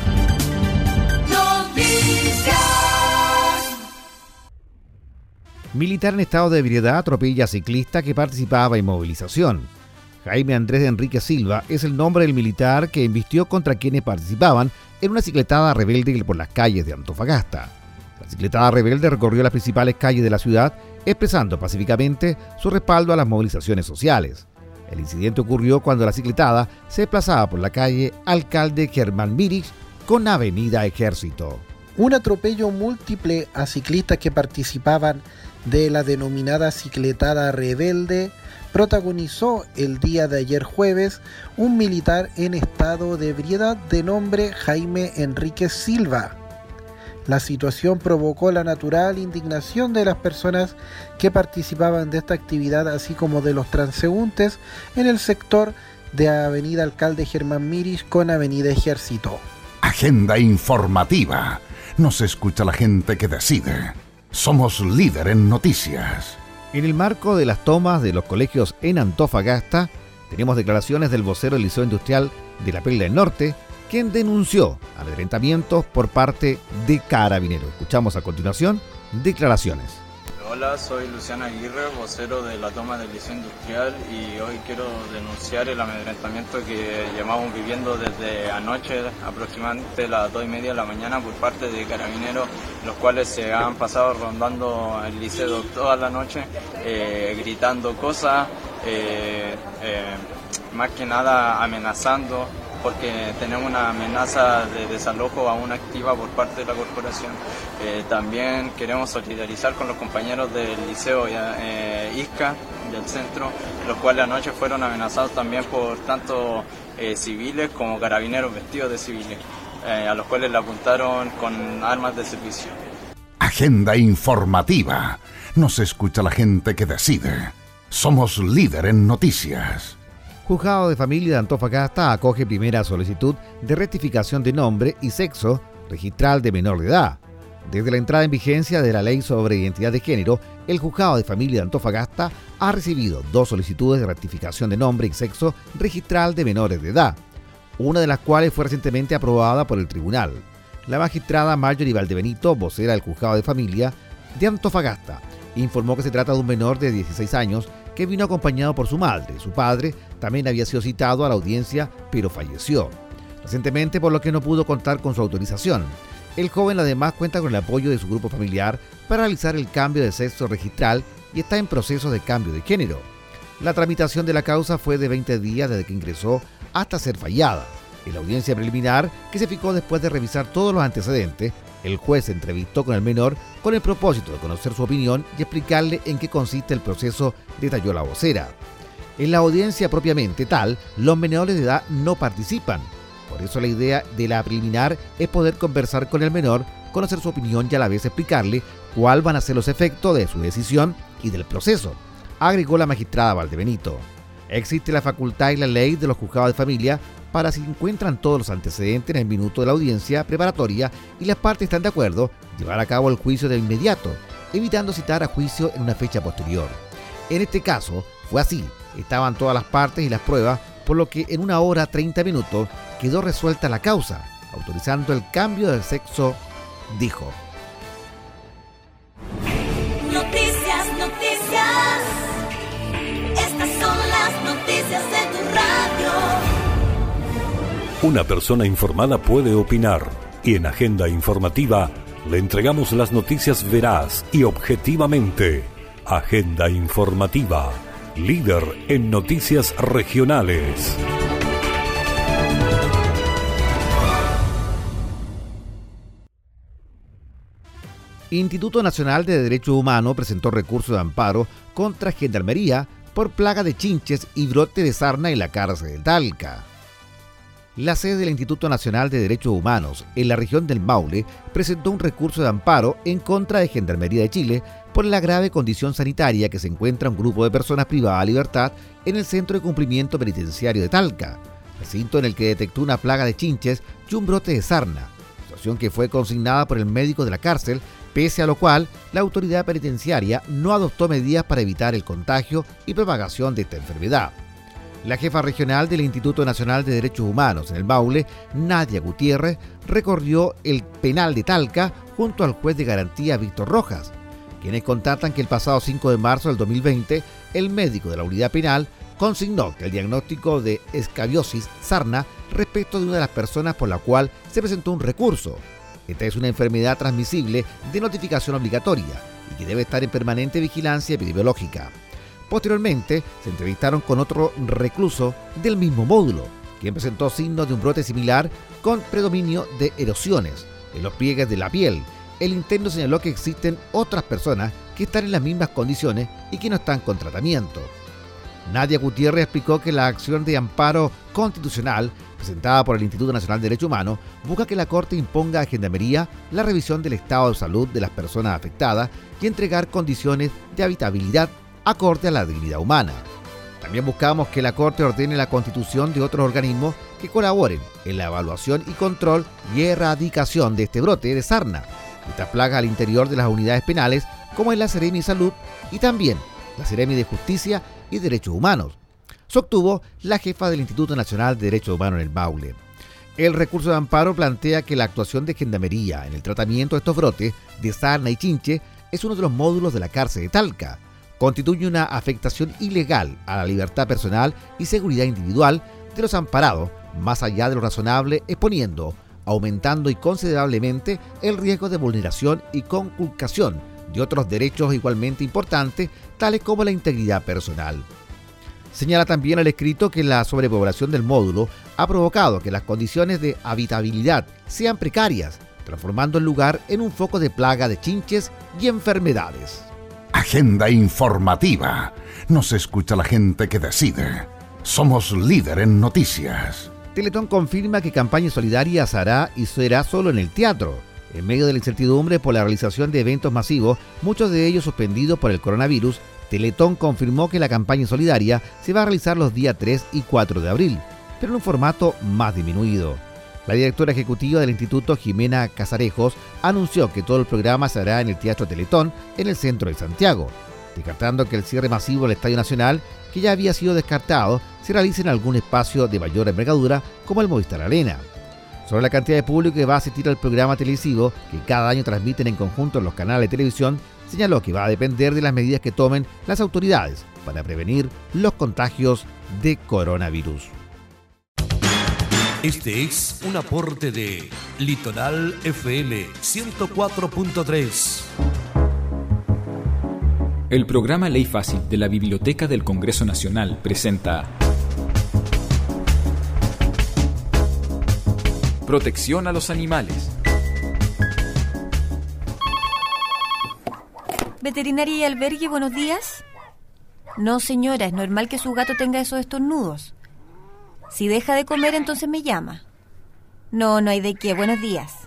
Militar en estado de ebriedad atropella a ciclista que participaba en movilización. Jaime Andrés de Enrique Silva es el nombre del militar que embistió contra quienes participaban en una cicletada rebelde por las calles de Antofagasta. La cicletada rebelde recorrió las principales calles de la ciudad expresando pacíficamente su respaldo a las movilizaciones sociales. El incidente ocurrió cuando la cicletada se desplazaba por la calle Alcalde Germán Mirich con Avenida Ejército. Un atropello múltiple a ciclistas que participaban de la denominada cicletada rebelde protagonizó el día de ayer jueves un militar en estado de ebriedad de nombre Jaime Enrique Silva. La situación provocó la natural indignación de las personas que participaban de esta actividad, así como de los transeúntes en el sector de Avenida Alcalde Germán Miris con Avenida Ejército. Agenda informativa. Nos escucha la gente que decide. Somos líder en noticias. En el marco de las tomas de los colegios en Antofagasta, tenemos declaraciones del vocero del Liceo Industrial de la Perla del Norte, quien denunció amedrentamientos por parte de Carabineros. Escuchamos a continuación declaraciones. Hola, soy Luciana Aguirre, vocero de la toma del liceo industrial y hoy quiero denunciar el amedrentamiento que llevamos viviendo desde anoche, aproximadamente las dos y media de la mañana, por parte de carabineros, los cuales se han pasado rondando el liceo toda la noche, eh, gritando cosas, eh, eh, más que nada amenazando porque tenemos una amenaza de desalojo aún activa por parte de la corporación. Eh, también queremos solidarizar con los compañeros del liceo eh, ISCA del centro, los cuales anoche fueron amenazados también por tanto eh, civiles como carabineros vestidos de civiles, a los cuales le apuntaron con armas de servicio. Agenda informativa. Nos escucha la gente que decide. Somos líder en noticias. Juzgado de Familia de Antofagasta acoge primera solicitud de rectificación de nombre y sexo registral de menor de edad. Desde la entrada en vigencia de la Ley sobre Identidad de Género, el Juzgado de Familia de Antofagasta ha recibido dos solicitudes de rectificación de nombre y sexo registral de menores de edad, una de las cuales fue recientemente aprobada por el tribunal. La magistrada Marjorie Valdebenito, vocera del Juzgado de Familia de Antofagasta, informó que se trata de un menor de 16 años que vino acompañado por su madre. Su padre también había sido citado a la audiencia, pero falleció. Recientemente, por lo que no pudo contar con su autorización. El joven además cuenta con el apoyo de su grupo familiar para realizar el cambio de sexo registral y está en proceso de cambio de género. La tramitación de la causa fue de 20 días desde que ingresó hasta ser fallada. En la audiencia preliminar, que se fijó después de revisar todos los antecedentes, el juez entrevistó con el menor con el propósito de conocer su opinión y explicarle en qué consiste el proceso, detalló la vocera. En la audiencia propiamente tal, los menores de edad no participan. Por eso la idea de la preliminar es poder conversar con el menor, conocer su opinión y a la vez explicarle cuál van a ser los efectos de su decisión y del proceso, agregó la magistrada Valdebenito. Existe la facultad y la ley de los juzgados de familia para si encuentran todos los antecedentes en el minuto de la audiencia preparatoria y las partes están de acuerdo, llevar a cabo el juicio de inmediato, evitando citar a juicio en una fecha posterior. En este caso, fue así, estaban todas las partes y las pruebas, por lo que en una hora 30 minutos quedó resuelta la causa, autorizando el cambio de sexo, dijo. Una persona informada puede opinar y en Agenda Informativa le entregamos las noticias veraz y objetivamente. Agenda Informativa, líder en noticias regionales. Instituto Nacional de Derechos Humanos presentó recurso de amparo contra Gendarmería por plaga de chinches y brote de sarna en la cárcel de Talca. La sede del Instituto Nacional de Derechos Humanos en la región del Maule presentó un recurso de amparo en contra de Gendarmería de Chile por la grave condición sanitaria que se encuentra un grupo de personas privadas de libertad en el Centro de Cumplimiento Penitenciario de Talca, recinto en el que detectó una plaga de chinches y un brote de sarna, situación que fue consignada por el médico de la cárcel pese a lo cual la autoridad penitenciaria no adoptó medidas para evitar el contagio y propagación de esta enfermedad. La jefa regional del Instituto Nacional de Derechos Humanos en el Baule, Nadia Gutiérrez, recorrió el penal de Talca junto al juez de garantía Víctor Rojas, quienes contatan que el pasado 5 de marzo del 2020, el médico de la unidad penal consignó que el diagnóstico de escabiosis sarna respecto de una de las personas por la cual se presentó un recurso, esta es una enfermedad transmisible de notificación obligatoria y que debe estar en permanente vigilancia epidemiológica. Posteriormente, se entrevistaron con otro recluso del mismo módulo, quien presentó signos de un brote similar con predominio de erosiones en los pliegues de la piel. El interno señaló que existen otras personas que están en las mismas condiciones y que no están con tratamiento. Nadia Gutiérrez explicó que la acción de amparo constitucional presentada por el Instituto Nacional de Derecho Humano busca que la Corte imponga a Gendarmería la revisión del estado de salud de las personas afectadas y entregar condiciones de habitabilidad acorde a la dignidad humana. También buscamos que la Corte ordene la constitución de otros organismos que colaboren en la evaluación y control y erradicación de este brote de sarna, esta plaga al interior de las unidades penales, como es la Seremi Salud y también la Seremi de Justicia y Derechos Humanos. Sostuvo la jefa del Instituto Nacional de Derechos Humanos en el Maule. El recurso de amparo plantea que la actuación de Gendarmería en el tratamiento de estos brotes de sarna y chinche es uno de los módulos de la cárcel de Talca. Constituye una afectación ilegal a la libertad personal y seguridad individual de los amparados, más allá de lo razonable, exponiendo, aumentando y considerablemente el riesgo de vulneración y conculcación de otros derechos igualmente importantes, tales como la integridad personal. Señala también el escrito que la sobrepoblación del módulo ha provocado que las condiciones de habitabilidad sean precarias, transformando el lugar en un foco de plaga de chinches y enfermedades. Agenda informativa. Nos escucha la gente que decide. Somos líder en noticias. Teletón confirma que campaña solidaria hará y será solo en el teatro. En medio de la incertidumbre por la realización de eventos masivos, muchos de ellos suspendidos por el coronavirus, Teletón confirmó que la campaña solidaria se va a realizar los días 3 y 4 de abril, pero en un formato más disminuido. La directora ejecutiva del instituto, Jimena Casarejos, anunció que todo el programa se hará en el Teatro Teletón, en el centro de Santiago, descartando que el cierre masivo del Estadio Nacional, que ya había sido descartado, se realice en algún espacio de mayor envergadura como el Movistar Arena. Sobre la cantidad de público que va a asistir al programa televisivo que cada año transmiten en conjunto los canales de televisión, señaló que va a depender de las medidas que tomen las autoridades para prevenir los contagios de coronavirus. Este es un aporte de Litoral FM 104.3. El programa Ley Fácil de la Biblioteca del Congreso Nacional presenta Protección a los animales. Veterinaria y albergue, buenos días. No, señora, es normal que su gato tenga esos estornudos. Si deja de comer, entonces me llama. No, no hay de qué. Buenos días.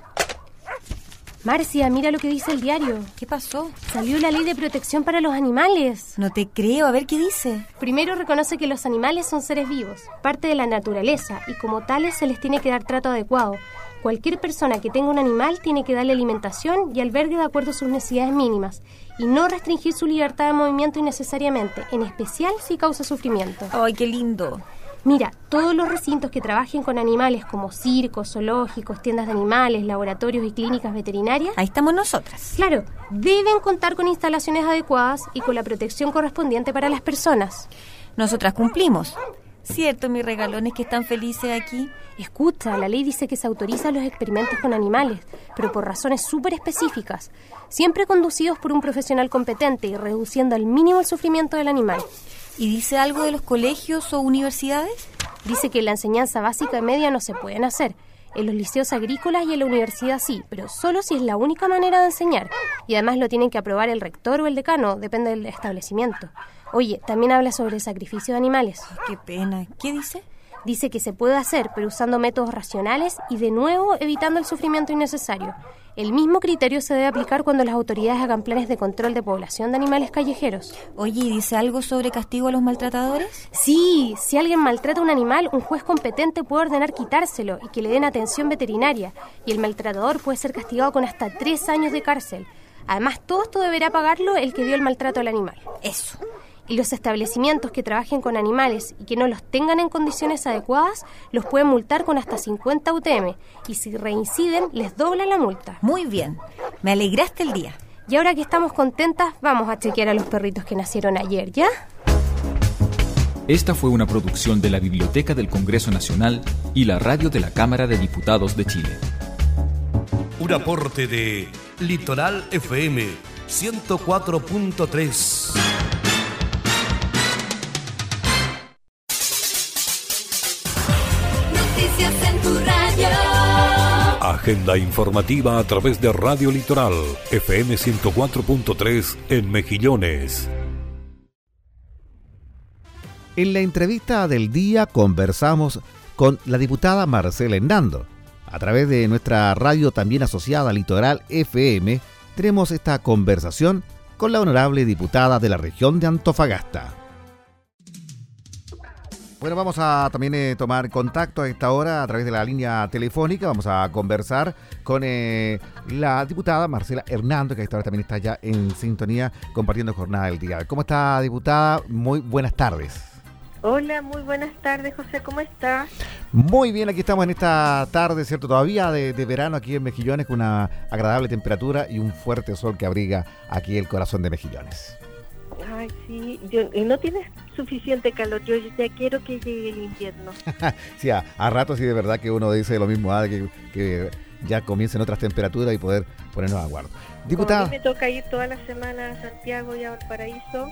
Marcia, mira lo que dice el diario. ¿Qué pasó? Salió la ley de protección para los animales. No te creo, a ver qué dice. Primero reconoce que los animales son seres vivos, parte de la naturaleza, y como tales se les tiene que dar trato adecuado. Cualquier persona que tenga un animal tiene que darle alimentación y albergue de acuerdo a sus necesidades mínimas y no restringir su libertad de movimiento innecesariamente, en especial si causa sufrimiento. ¡Ay, qué lindo! Mira, todos los recintos que trabajen con animales como circos, zoológicos, tiendas de animales, laboratorios y clínicas veterinarias. Ahí estamos nosotras. Claro, deben contar con instalaciones adecuadas y con la protección correspondiente para las personas. Nosotras cumplimos. Cierto, mis regalones que están felices aquí. Escucha, la ley dice que se autorizan los experimentos con animales, pero por razones súper específicas, siempre conducidos por un profesional competente y reduciendo al mínimo el sufrimiento del animal. ¿Y dice algo de los colegios o universidades? Dice que la enseñanza básica y media no se pueden hacer. En los liceos agrícolas y en la universidad sí, pero solo si es la única manera de enseñar. Y además lo tienen que aprobar el rector o el decano, depende del establecimiento. Oye, también habla sobre el sacrificio de animales. Qué pena. ¿Qué dice? Dice que se puede hacer, pero usando métodos racionales y de nuevo evitando el sufrimiento innecesario. El mismo criterio se debe aplicar cuando las autoridades hagan planes de control de población de animales callejeros. Oye, ¿y dice algo sobre castigo a los maltratadores? Sí, si alguien maltrata a un animal, un juez competente puede ordenar quitárselo y que le den atención veterinaria. Y el maltratador puede ser castigado con hasta tres años de cárcel. Además, todo esto deberá pagarlo el que dio el maltrato al animal. Eso y los establecimientos que trabajen con animales y que no los tengan en condiciones adecuadas los pueden multar con hasta 50 UTM y si reinciden les doblan la multa. Muy bien, me alegraste el día. Y ahora que estamos contentas, vamos a chequear a los perritos que nacieron ayer, ¿ya? Esta fue una producción de la Biblioteca del Congreso Nacional y la radio de la Cámara de Diputados de Chile. Un aporte de Litoral FM 104.3. Agenda informativa a través de Radio Litoral, FM 104.3 en Mejillones. En la entrevista del día conversamos con la diputada Marcela Hernando. A través de nuestra radio también asociada Litoral FM, tenemos esta conversación con la honorable diputada de la región de Antofagasta. Bueno, vamos a también eh, tomar contacto a esta hora a través de la línea telefónica. Vamos a conversar con eh, la diputada Marcela Hernando, que a esta hora también está ya en sintonía compartiendo jornada del día. ¿Cómo está, diputada? Muy buenas tardes. Hola, muy buenas tardes, José. ¿Cómo estás? Muy bien, aquí estamos en esta tarde, ¿cierto? Todavía de, de, verano aquí en Mejillones, con una agradable temperatura y un fuerte sol que abriga aquí el corazón de Mejillones. Ay, sí, yo, no tienes suficiente calor, yo ya quiero que llegue el invierno. *laughs* sí, a, a ratos sí de verdad que uno dice lo mismo, ah, que, que, ya comiencen otras temperaturas y poder ponernos a guardo. Diputada. a mí me toca ir toda la semana a Santiago y a Valparaíso,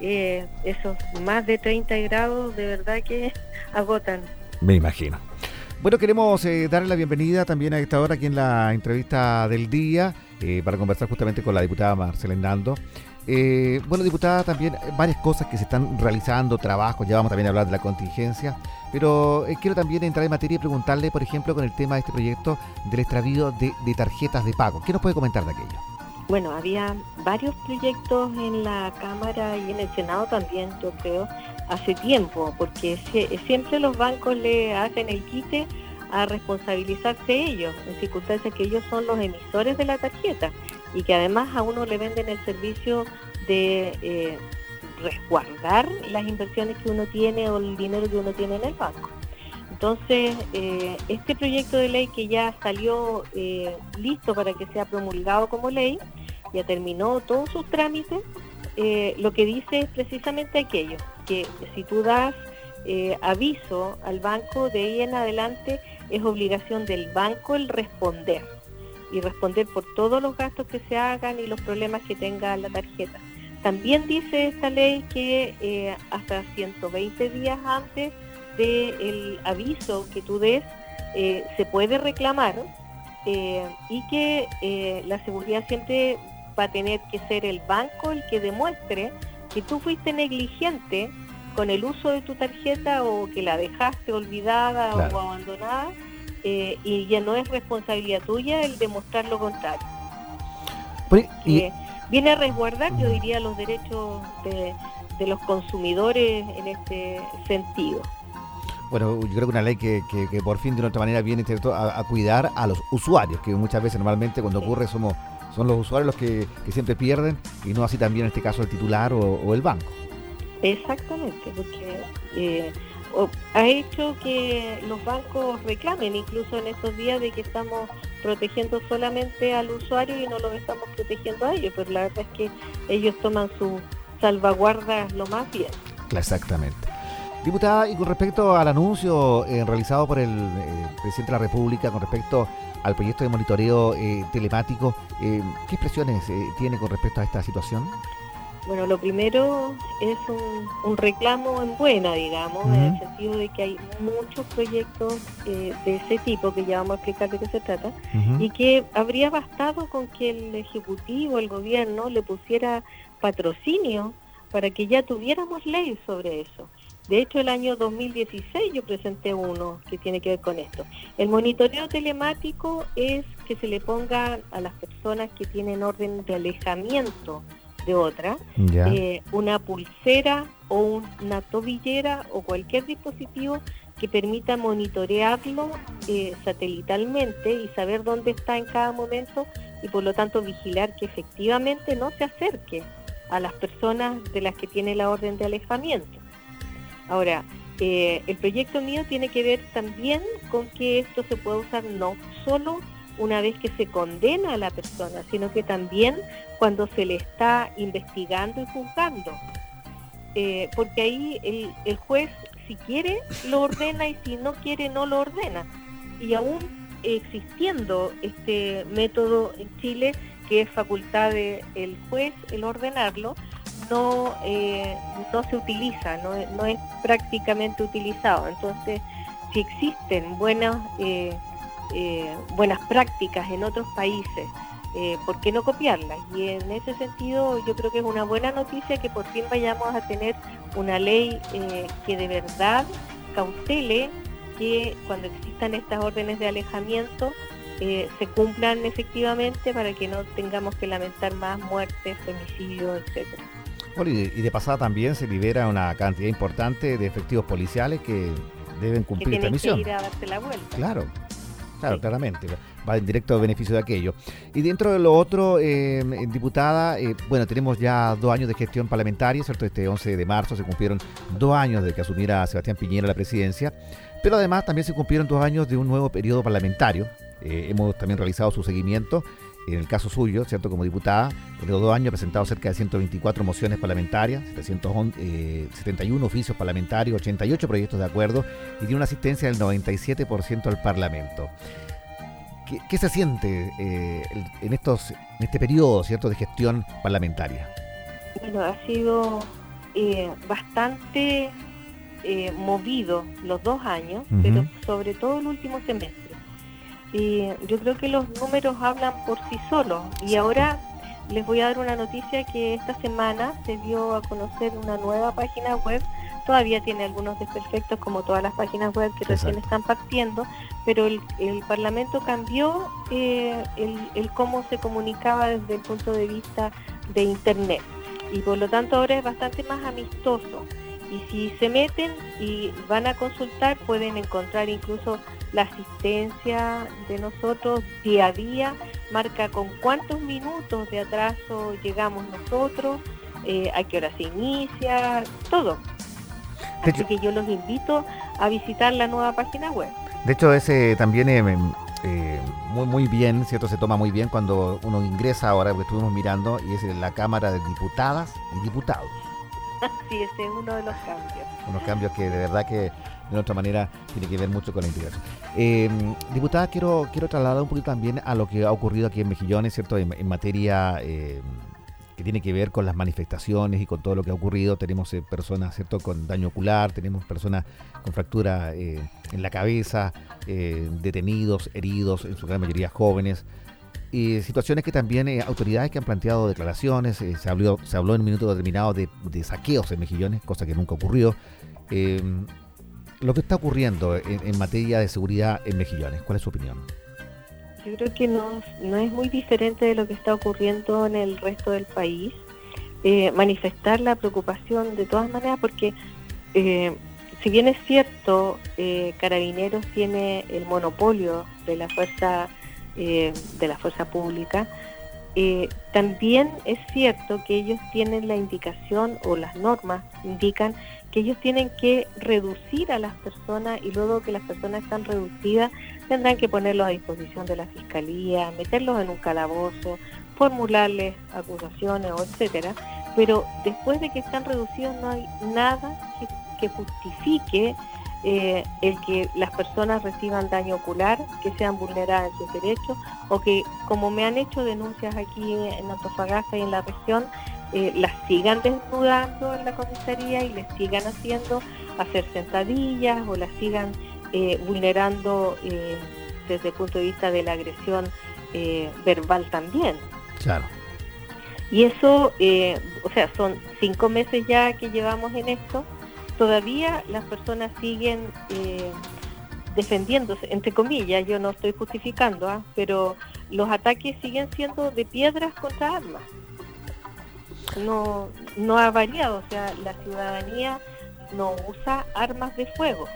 eh, esos más de 30 grados de verdad que *laughs* agotan. Me imagino. Bueno, queremos eh, darle la bienvenida también a esta hora aquí en la entrevista del día eh, para conversar justamente con la diputada Marcela Hernando. Eh, bueno, diputada, también varias cosas que se están realizando, trabajos, ya vamos también a hablar de la contingencia, pero eh, quiero también entrar en materia y preguntarle, por ejemplo, con el tema de este proyecto del extravío de tarjetas de pago. ¿Qué nos puede comentar de aquello? Bueno, había varios proyectos en la Cámara y en el Senado también, yo creo, hace tiempo, porque siempre los bancos le hacen el quite a responsabilizarse ellos, en circunstancias que ellos son los emisores de la tarjeta y que además a uno le venden el servicio de eh, resguardar las inversiones que uno tiene o el dinero que uno tiene en el banco. Entonces, eh, este proyecto de ley que ya salió eh, listo para que sea promulgado como ley, ya terminó todos sus trámites, lo que dice es precisamente aquello, que si tú das aviso al banco, de ahí en adelante es obligación del banco el responder y responder por todos los gastos que se hagan y los problemas que tenga la tarjeta. También dice esta ley que eh, hasta 120 días antes del aviso que tú des eh, se puede reclamar eh, y que la seguridad siempre va a tener que ser el banco el que demuestre que tú fuiste negligente con el uso de tu tarjeta o que la dejaste olvidada o abandonada eh, y ya no es responsabilidad tuya el demostrar lo contrario. Eh, viene a resguardar, yo diría, los derechos de, los consumidores en este sentido. Bueno, yo creo que una ley que, por fin de otra manera viene a, cuidar a los usuarios, que muchas veces normalmente cuando ocurre somos son los usuarios los que, siempre pierden y no así también en este caso el titular o, el banco. Exactamente, porque eh, ha hecho que los bancos reclamen, incluso en estos días de que estamos protegiendo solamente al usuario y no lo estamos protegiendo a ellos, pero la verdad es que ellos toman su salvaguarda lo más bien. Exactamente. Diputada, y con respecto al anuncio eh, realizado por el eh, presidente de la República con respecto al proyecto de monitoreo eh, telemático, ¿qué expresiones tiene con respecto a esta situación? Bueno, lo primero es un, reclamo en buena, digamos, en el sentido de que hay muchos proyectos de ese tipo, que ya vamos a explicar de qué se trata, y que habría bastado con que el Ejecutivo, el Gobierno, le pusiera patrocinio para que ya tuviéramos ley sobre eso. De hecho, el año 2016 yo presenté uno que tiene que ver con esto. El monitoreo telemático es que se le ponga a las personas que tienen orden de alejamiento de otra, eh, una pulsera o una tobillera o cualquier dispositivo que permita monitorearlo eh, satelitalmente y saber dónde está en cada momento y por lo tanto vigilar que efectivamente no se acerque a las personas de las que tiene la orden de alejamiento. Ahora, eh, el proyecto mío tiene que ver también con que esto se puede usar no solo una vez que se condena a la persona, sino que también cuando se le está investigando y juzgando. Eh, porque ahí el, juez, si quiere, lo ordena y si no quiere, no lo ordena. Y aún existiendo este método en Chile, que es facultad del juez el ordenarlo, no, eh, no se utiliza, no, es prácticamente utilizado. Entonces, si existen buenas, eh, eh, buenas prácticas en otros países, ¿por qué no copiarlas? Y en ese sentido yo creo que es una buena noticia que por fin vayamos a tener una ley que de verdad cautele que cuando existan estas órdenes de alejamiento se cumplan efectivamente para que no tengamos que lamentar más muertes, femicidios, etcétera y de, pasada también se libera una cantidad importante de efectivos policiales que deben cumplir esta misión. Claro, claro, claramente. Va en directo beneficio de aquello. Y dentro de lo otro, eh, diputada, eh, bueno, tenemos ya dos años de gestión parlamentaria, ¿cierto? Este 11 de marzo se cumplieron dos años de que asumiera Sebastián Piñera la presidencia, pero además también se cumplieron dos años de un nuevo periodo parlamentario. Eh, hemos también realizado su seguimiento en el caso suyo, ¿cierto? Como diputada, en los dos años ha presentado cerca de 124 mociones parlamentarias, 771 eh, oficios parlamentarios, 88 proyectos de acuerdo y tiene una asistencia del 97% al Parlamento. ¿Qué, se siente eh, en, estos, en este periodo, ¿cierto?, de gestión parlamentaria. Bueno, ha sido eh, bastante movido los dos años, pero sobre todo el último semestre y yo creo que los números hablan por sí solos. Y ahora les voy a dar una noticia que esta semana se dio a conocer una nueva página web. Todavía tiene algunos desperfectos como todas las páginas web que recién están partiendo, pero el, Parlamento cambió eh, el, el cómo se comunicaba desde el punto de vista de Internet. Y por lo tanto ahora es bastante más amistoso y si se meten y van a consultar pueden encontrar incluso la asistencia de nosotros día a día, marca con cuántos minutos de atraso llegamos nosotros, eh, a qué hora se inicia, todo. Así que yo los invito a visitar la nueva página web. De hecho, ese también es eh, muy, muy bien, ¿cierto? Se toma muy bien cuando uno ingresa ahora, que estuvimos mirando, y es la Cámara de Diputadas y Diputados. *laughs* sí, ese es uno de los cambios. Unos cambios que de verdad que de otra manera tiene que ver mucho con la integración. Eh, diputada, quiero, quiero trasladar un poquito también a lo que ha ocurrido aquí en Mejillones, ¿cierto? En, materia eh, que tiene que ver con las manifestaciones y con todo lo que ha ocurrido. Tenemos eh, personas, ¿cierto?, con daño ocular, tenemos personas con fractura en la cabeza, detenidos, heridos, en su gran mayoría jóvenes. Y situaciones que también autoridades que han planteado declaraciones, se, habló, se habló en un minuto determinado de, de saqueos en Mejillones, cosa que nunca ocurrió lo que está ocurriendo en, materia de seguridad en Mejillones. ¿Cuál es su opinión? Yo creo que no, es muy diferente de lo que está ocurriendo en el resto del país. Eh, manifestar la preocupación de todas maneras porque eh, si bien es cierto, eh, Carabineros tiene el monopolio de la fuerza de la fuerza pública, también es cierto que ellos tienen la indicación o las normas indican que ellos tienen que reducir a las personas y luego que las personas están reducidas tendrán que ponerlos a disposición de la fiscalía, meterlos en un calabozo, formularles acusaciones o etcétera, pero después de que están reducidos no hay nada que, que justifique eh, el que las personas reciban daño ocular, que sean vulneradas en sus derechos, o que como me han hecho denuncias aquí en Antofagasta y en la región, eh, las sigan desnudando en la comisaría y les sigan haciendo hacer sentadillas o las sigan eh, vulnerando desde el punto de vista de la agresión verbal también. Claro. Y eso, o sea, son cinco meses ya que llevamos en esto todavía las personas siguen eh, defendiéndose, entre comillas, yo no estoy justificando, ¿ah? pero los ataques siguen siendo de piedras contra armas. No, no ha variado, o sea, la ciudadanía no usa armas de fuego.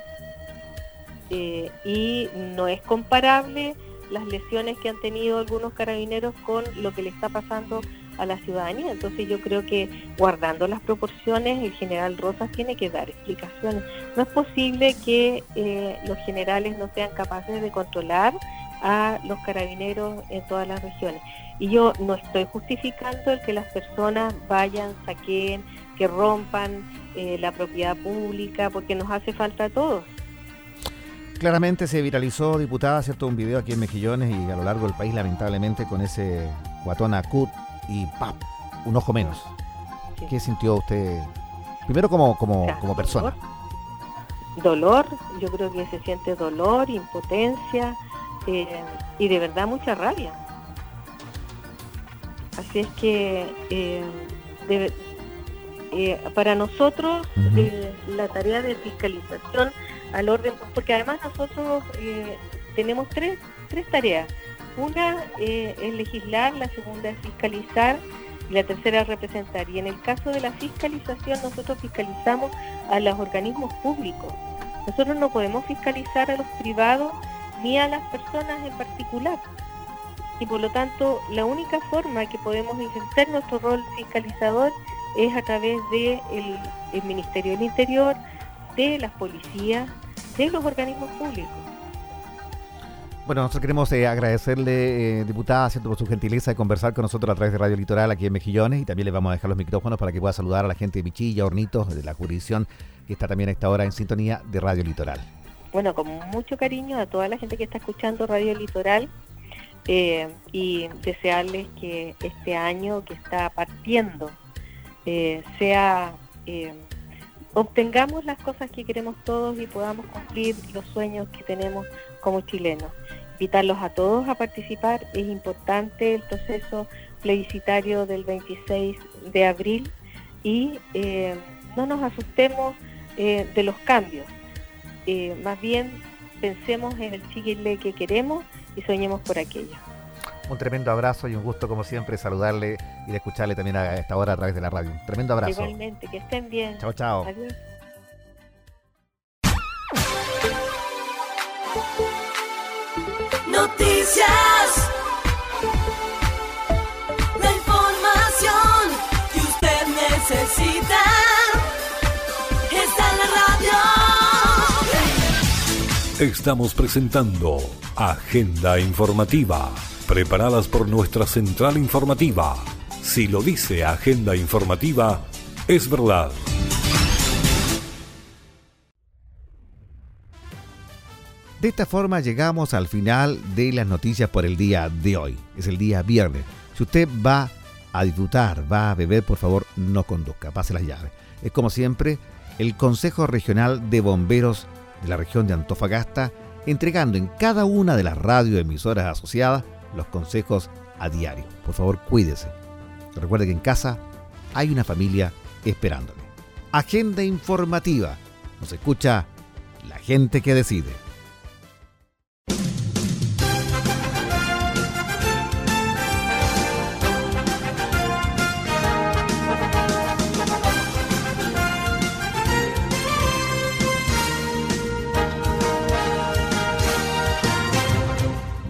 Eh, y no es comparable las lesiones que han tenido algunos carabineros con lo que le está pasando a la ciudadanía. Entonces yo creo que guardando las proporciones, el general Rosas tiene que dar explicaciones. No es posible que eh, los generales no sean capaces de controlar a los carabineros en todas las regiones. Y yo no estoy justificando el que las personas vayan, saquen, que rompan eh, la propiedad pública, porque nos hace falta a todos. Claramente se viralizó, diputada, ¿cierto? Un video aquí en Mejillones y a lo largo del país, lamentablemente, con ese guatón acut y ¡pap! un ojo menos. ¿Qué sintió usted? Primero como, como, como persona. Dolor. yo creo que se siente dolor, impotencia eh, y de verdad mucha rabia. Así es que eh, eh, para nosotros la tarea de fiscalización al orden, porque además nosotros tenemos tres, tres tareas una eh, es legislar, la segunda es fiscalizar y la tercera es representar. Y en el caso de la fiscalización, nosotros fiscalizamos a los organismos públicos. Nosotros no podemos fiscalizar a los privados ni a las personas en particular. Y por lo tanto, la única forma que podemos ejercer nuestro rol fiscalizador es a través del de el Ministerio del Interior, de las policías, de los organismos públicos. Bueno, nosotros queremos eh, agradecerle, eh, diputada, ¿cierto? por su gentileza de conversar con nosotros a través de Radio Litoral aquí en Mejillones y también le vamos a dejar los micrófonos para que pueda saludar a la gente de Michilla, Hornitos, de la jurisdicción que está también a esta hora en sintonía de Radio Litoral. Bueno, con mucho cariño a toda la gente que está escuchando Radio Litoral eh, y desearles que este año que está partiendo sea obtengamos las cosas que queremos todos y podamos cumplir los sueños que tenemos como chilenos. Invitarlos a todos a participar, es importante el proceso plebiscitario del 26 de abril y eh, no nos asustemos eh, de los cambios, eh, más bien pensemos en el Chile que queremos y soñemos por aquello. Un tremendo abrazo y un gusto como siempre saludarle y de escucharle también a esta hora a través de la radio. tremendo abrazo. Igualmente, que estén bien. Chao, chao. Adiós. Noticias. Estamos presentando Agenda Informativa preparadas por nuestra central informativa. Si lo dice Agenda Informativa, es verdad. De esta forma llegamos al final de las noticias por el día de hoy. Es el día viernes. Si usted va a disfrutar, va a beber, por favor, no conduzca, pase las llaves. Es como siempre el Consejo Regional de Bomberos de la región de Antofagasta, entregando en cada una de las radioemisoras asociadas los consejos a diario. Por favor, cuídese. Recuerde que en casa hay una familia esperándole. Agenda informativa. Nos escucha la gente que decide.